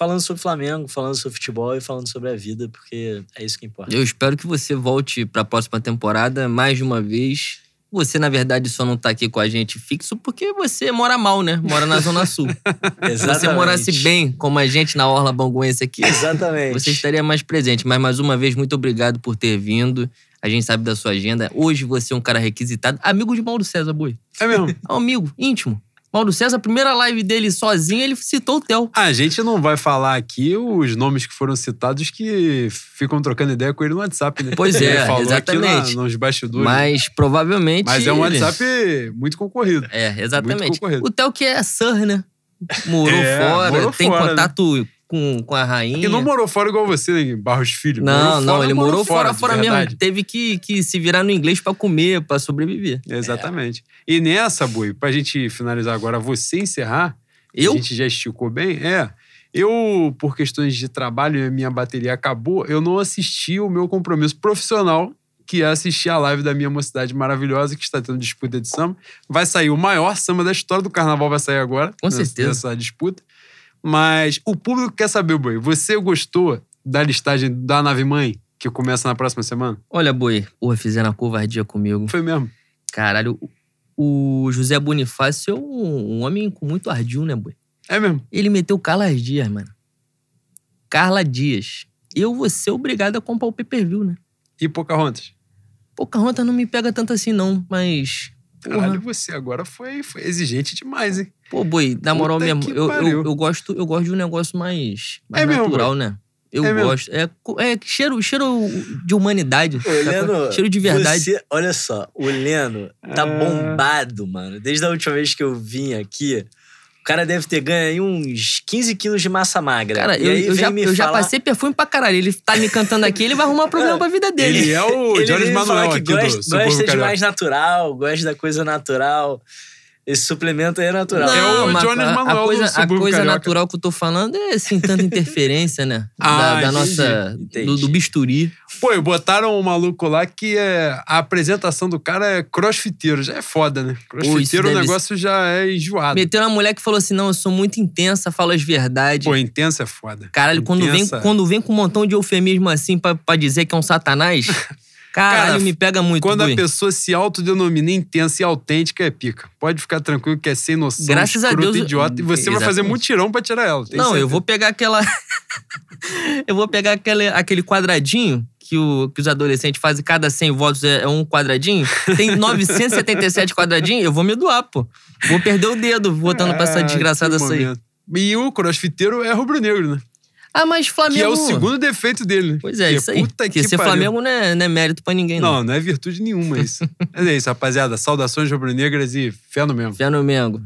falando sobre Flamengo, falando sobre futebol e falando sobre a vida, porque é isso que importa. Eu espero que você volte pra próxima temporada mais de uma vez. Você, na verdade, só não tá aqui com a gente fixo porque você mora mal, né? Mora na Zona Sul. Se você morasse bem, como a gente na Orla Banguense aqui, Exatamente. você estaria mais presente. Mas, mais uma vez, muito obrigado por ter vindo. A gente sabe da sua agenda. Hoje você é um cara requisitado. Amigo de Mauro César, boi. É mesmo. É um amigo, íntimo. Mauro César, a primeira live dele sozinho, ele citou o Theo. A gente não vai falar aqui os nomes que foram citados que ficam trocando ideia com ele no WhatsApp, né? Pois Ele é, falou exatamente. aqui na, nos bastidores. Mas provavelmente. Mas é um WhatsApp muito concorrido. É, exatamente. concorrido. O Theo que é Sir, né? Morou É, fora, morou tem fora, né? Com, com a rainha. E não morou fora igual você, né? Barros Filho. Não, Morou não, fora, ele morou fora, de fora verdade. mesmo. Teve que, que se virar no inglês pra comer, pra sobreviver. Exatamente. E nessa, Boi, pra gente finalizar agora, você encerrar, Eu? a gente já esticou bem, é. Eu, por questões de trabalho, a minha bateria acabou, eu não assisti o meu compromisso profissional, que é assistir a live da minha mocidade maravilhosa, que está tendo disputa de samba. Vai sair o maior samba da história do carnaval, vai sair agora. Com certeza. Nessa disputa. Mas o público quer saber, Boi, você gostou da listagem da nave mãe, que começa na próxima semana? Olha, boi, porra, fizeram a covardia comigo. Foi mesmo. Caralho, o José Bonifácio é um, um homem com muito ardil, né, boi? É mesmo. Ele meteu Carla Dias, mano. Carla Dias. Eu vou ser obrigado a comprar o pay-per-view, né? E Pocahontas? Pocahontas não me pega tanto assim, não, mas. Porra. Caralho, você agora foi, foi exigente demais, hein? Pô, boi, na moral Puta mesmo, eu, eu, eu, gosto, eu gosto de um negócio mais, mais É mesmo, natural, né? Eu É mesmo. gosto. É, é cheiro, cheiro de humanidade. Leno, cheiro de verdade. você- olha só, o Leno tá É. bombado, mano. Desde a última vez que eu vim aqui, cara deve ter ganho aí uns 15 quilos de massa magra. Cara, E eu, aí eu já, eu já passei perfume pra caralho. Ele tá me cantando aqui, ele vai arrumar problema pra vida dele. Ele é o Ele Jones Manuel que aqui gosta, do gosta de mais natural, gosta da coisa natural. Esse suplemento aí é natural. É o Jones a- Manuel a do coisa, a coisa carioca. natural que eu tô falando é, assim, tanta interferência, né? Ah, da, da entendi, nossa... Do, do bisturi. Pô, e botaram um maluco lá que é, a apresentação do cara é crossfiteiro. Já é foda, né? Crossfiteiro o negócio já é enjoado. Meteu uma mulher que falou assim, não, eu sou muito intensa, falo as verdades. Pô, intensa é foda. Caralho, quando vem, quando vem com um montão de eufemismo assim pra, pra dizer que é um satanás, caralho, Cara, me pega muito, Quando Bui. a pessoa se autodenomina intensa e autêntica, é pica. Pode ficar tranquilo que é sem noção, Graças a Deus, idiota. E você vai fazer exatamente. mutirão pra tirar ela. Não, eu certeza. vou pegar aquela... eu vou pegar aquele, aquele quadradinho que, o, que os adolescentes fazem, cada 100 votos é, é um quadradinho. Tem 977 quadradinhos, eu vou me doar, pô. Vou perder o dedo votando pra essa Ah, desgraçada momento. E o crossfiteiro é rubro-negro, né? Ah, mas Flamengo... Que é o segundo defeito dele. Pois é, Que isso aí. Puta Porque que ser pariu. Flamengo não é, não é mérito pra ninguém, não. Não, não é virtude nenhuma isso. Mas é isso, rapaziada. Saudações rubro-negras e fé no mesmo. Fé no Mengo.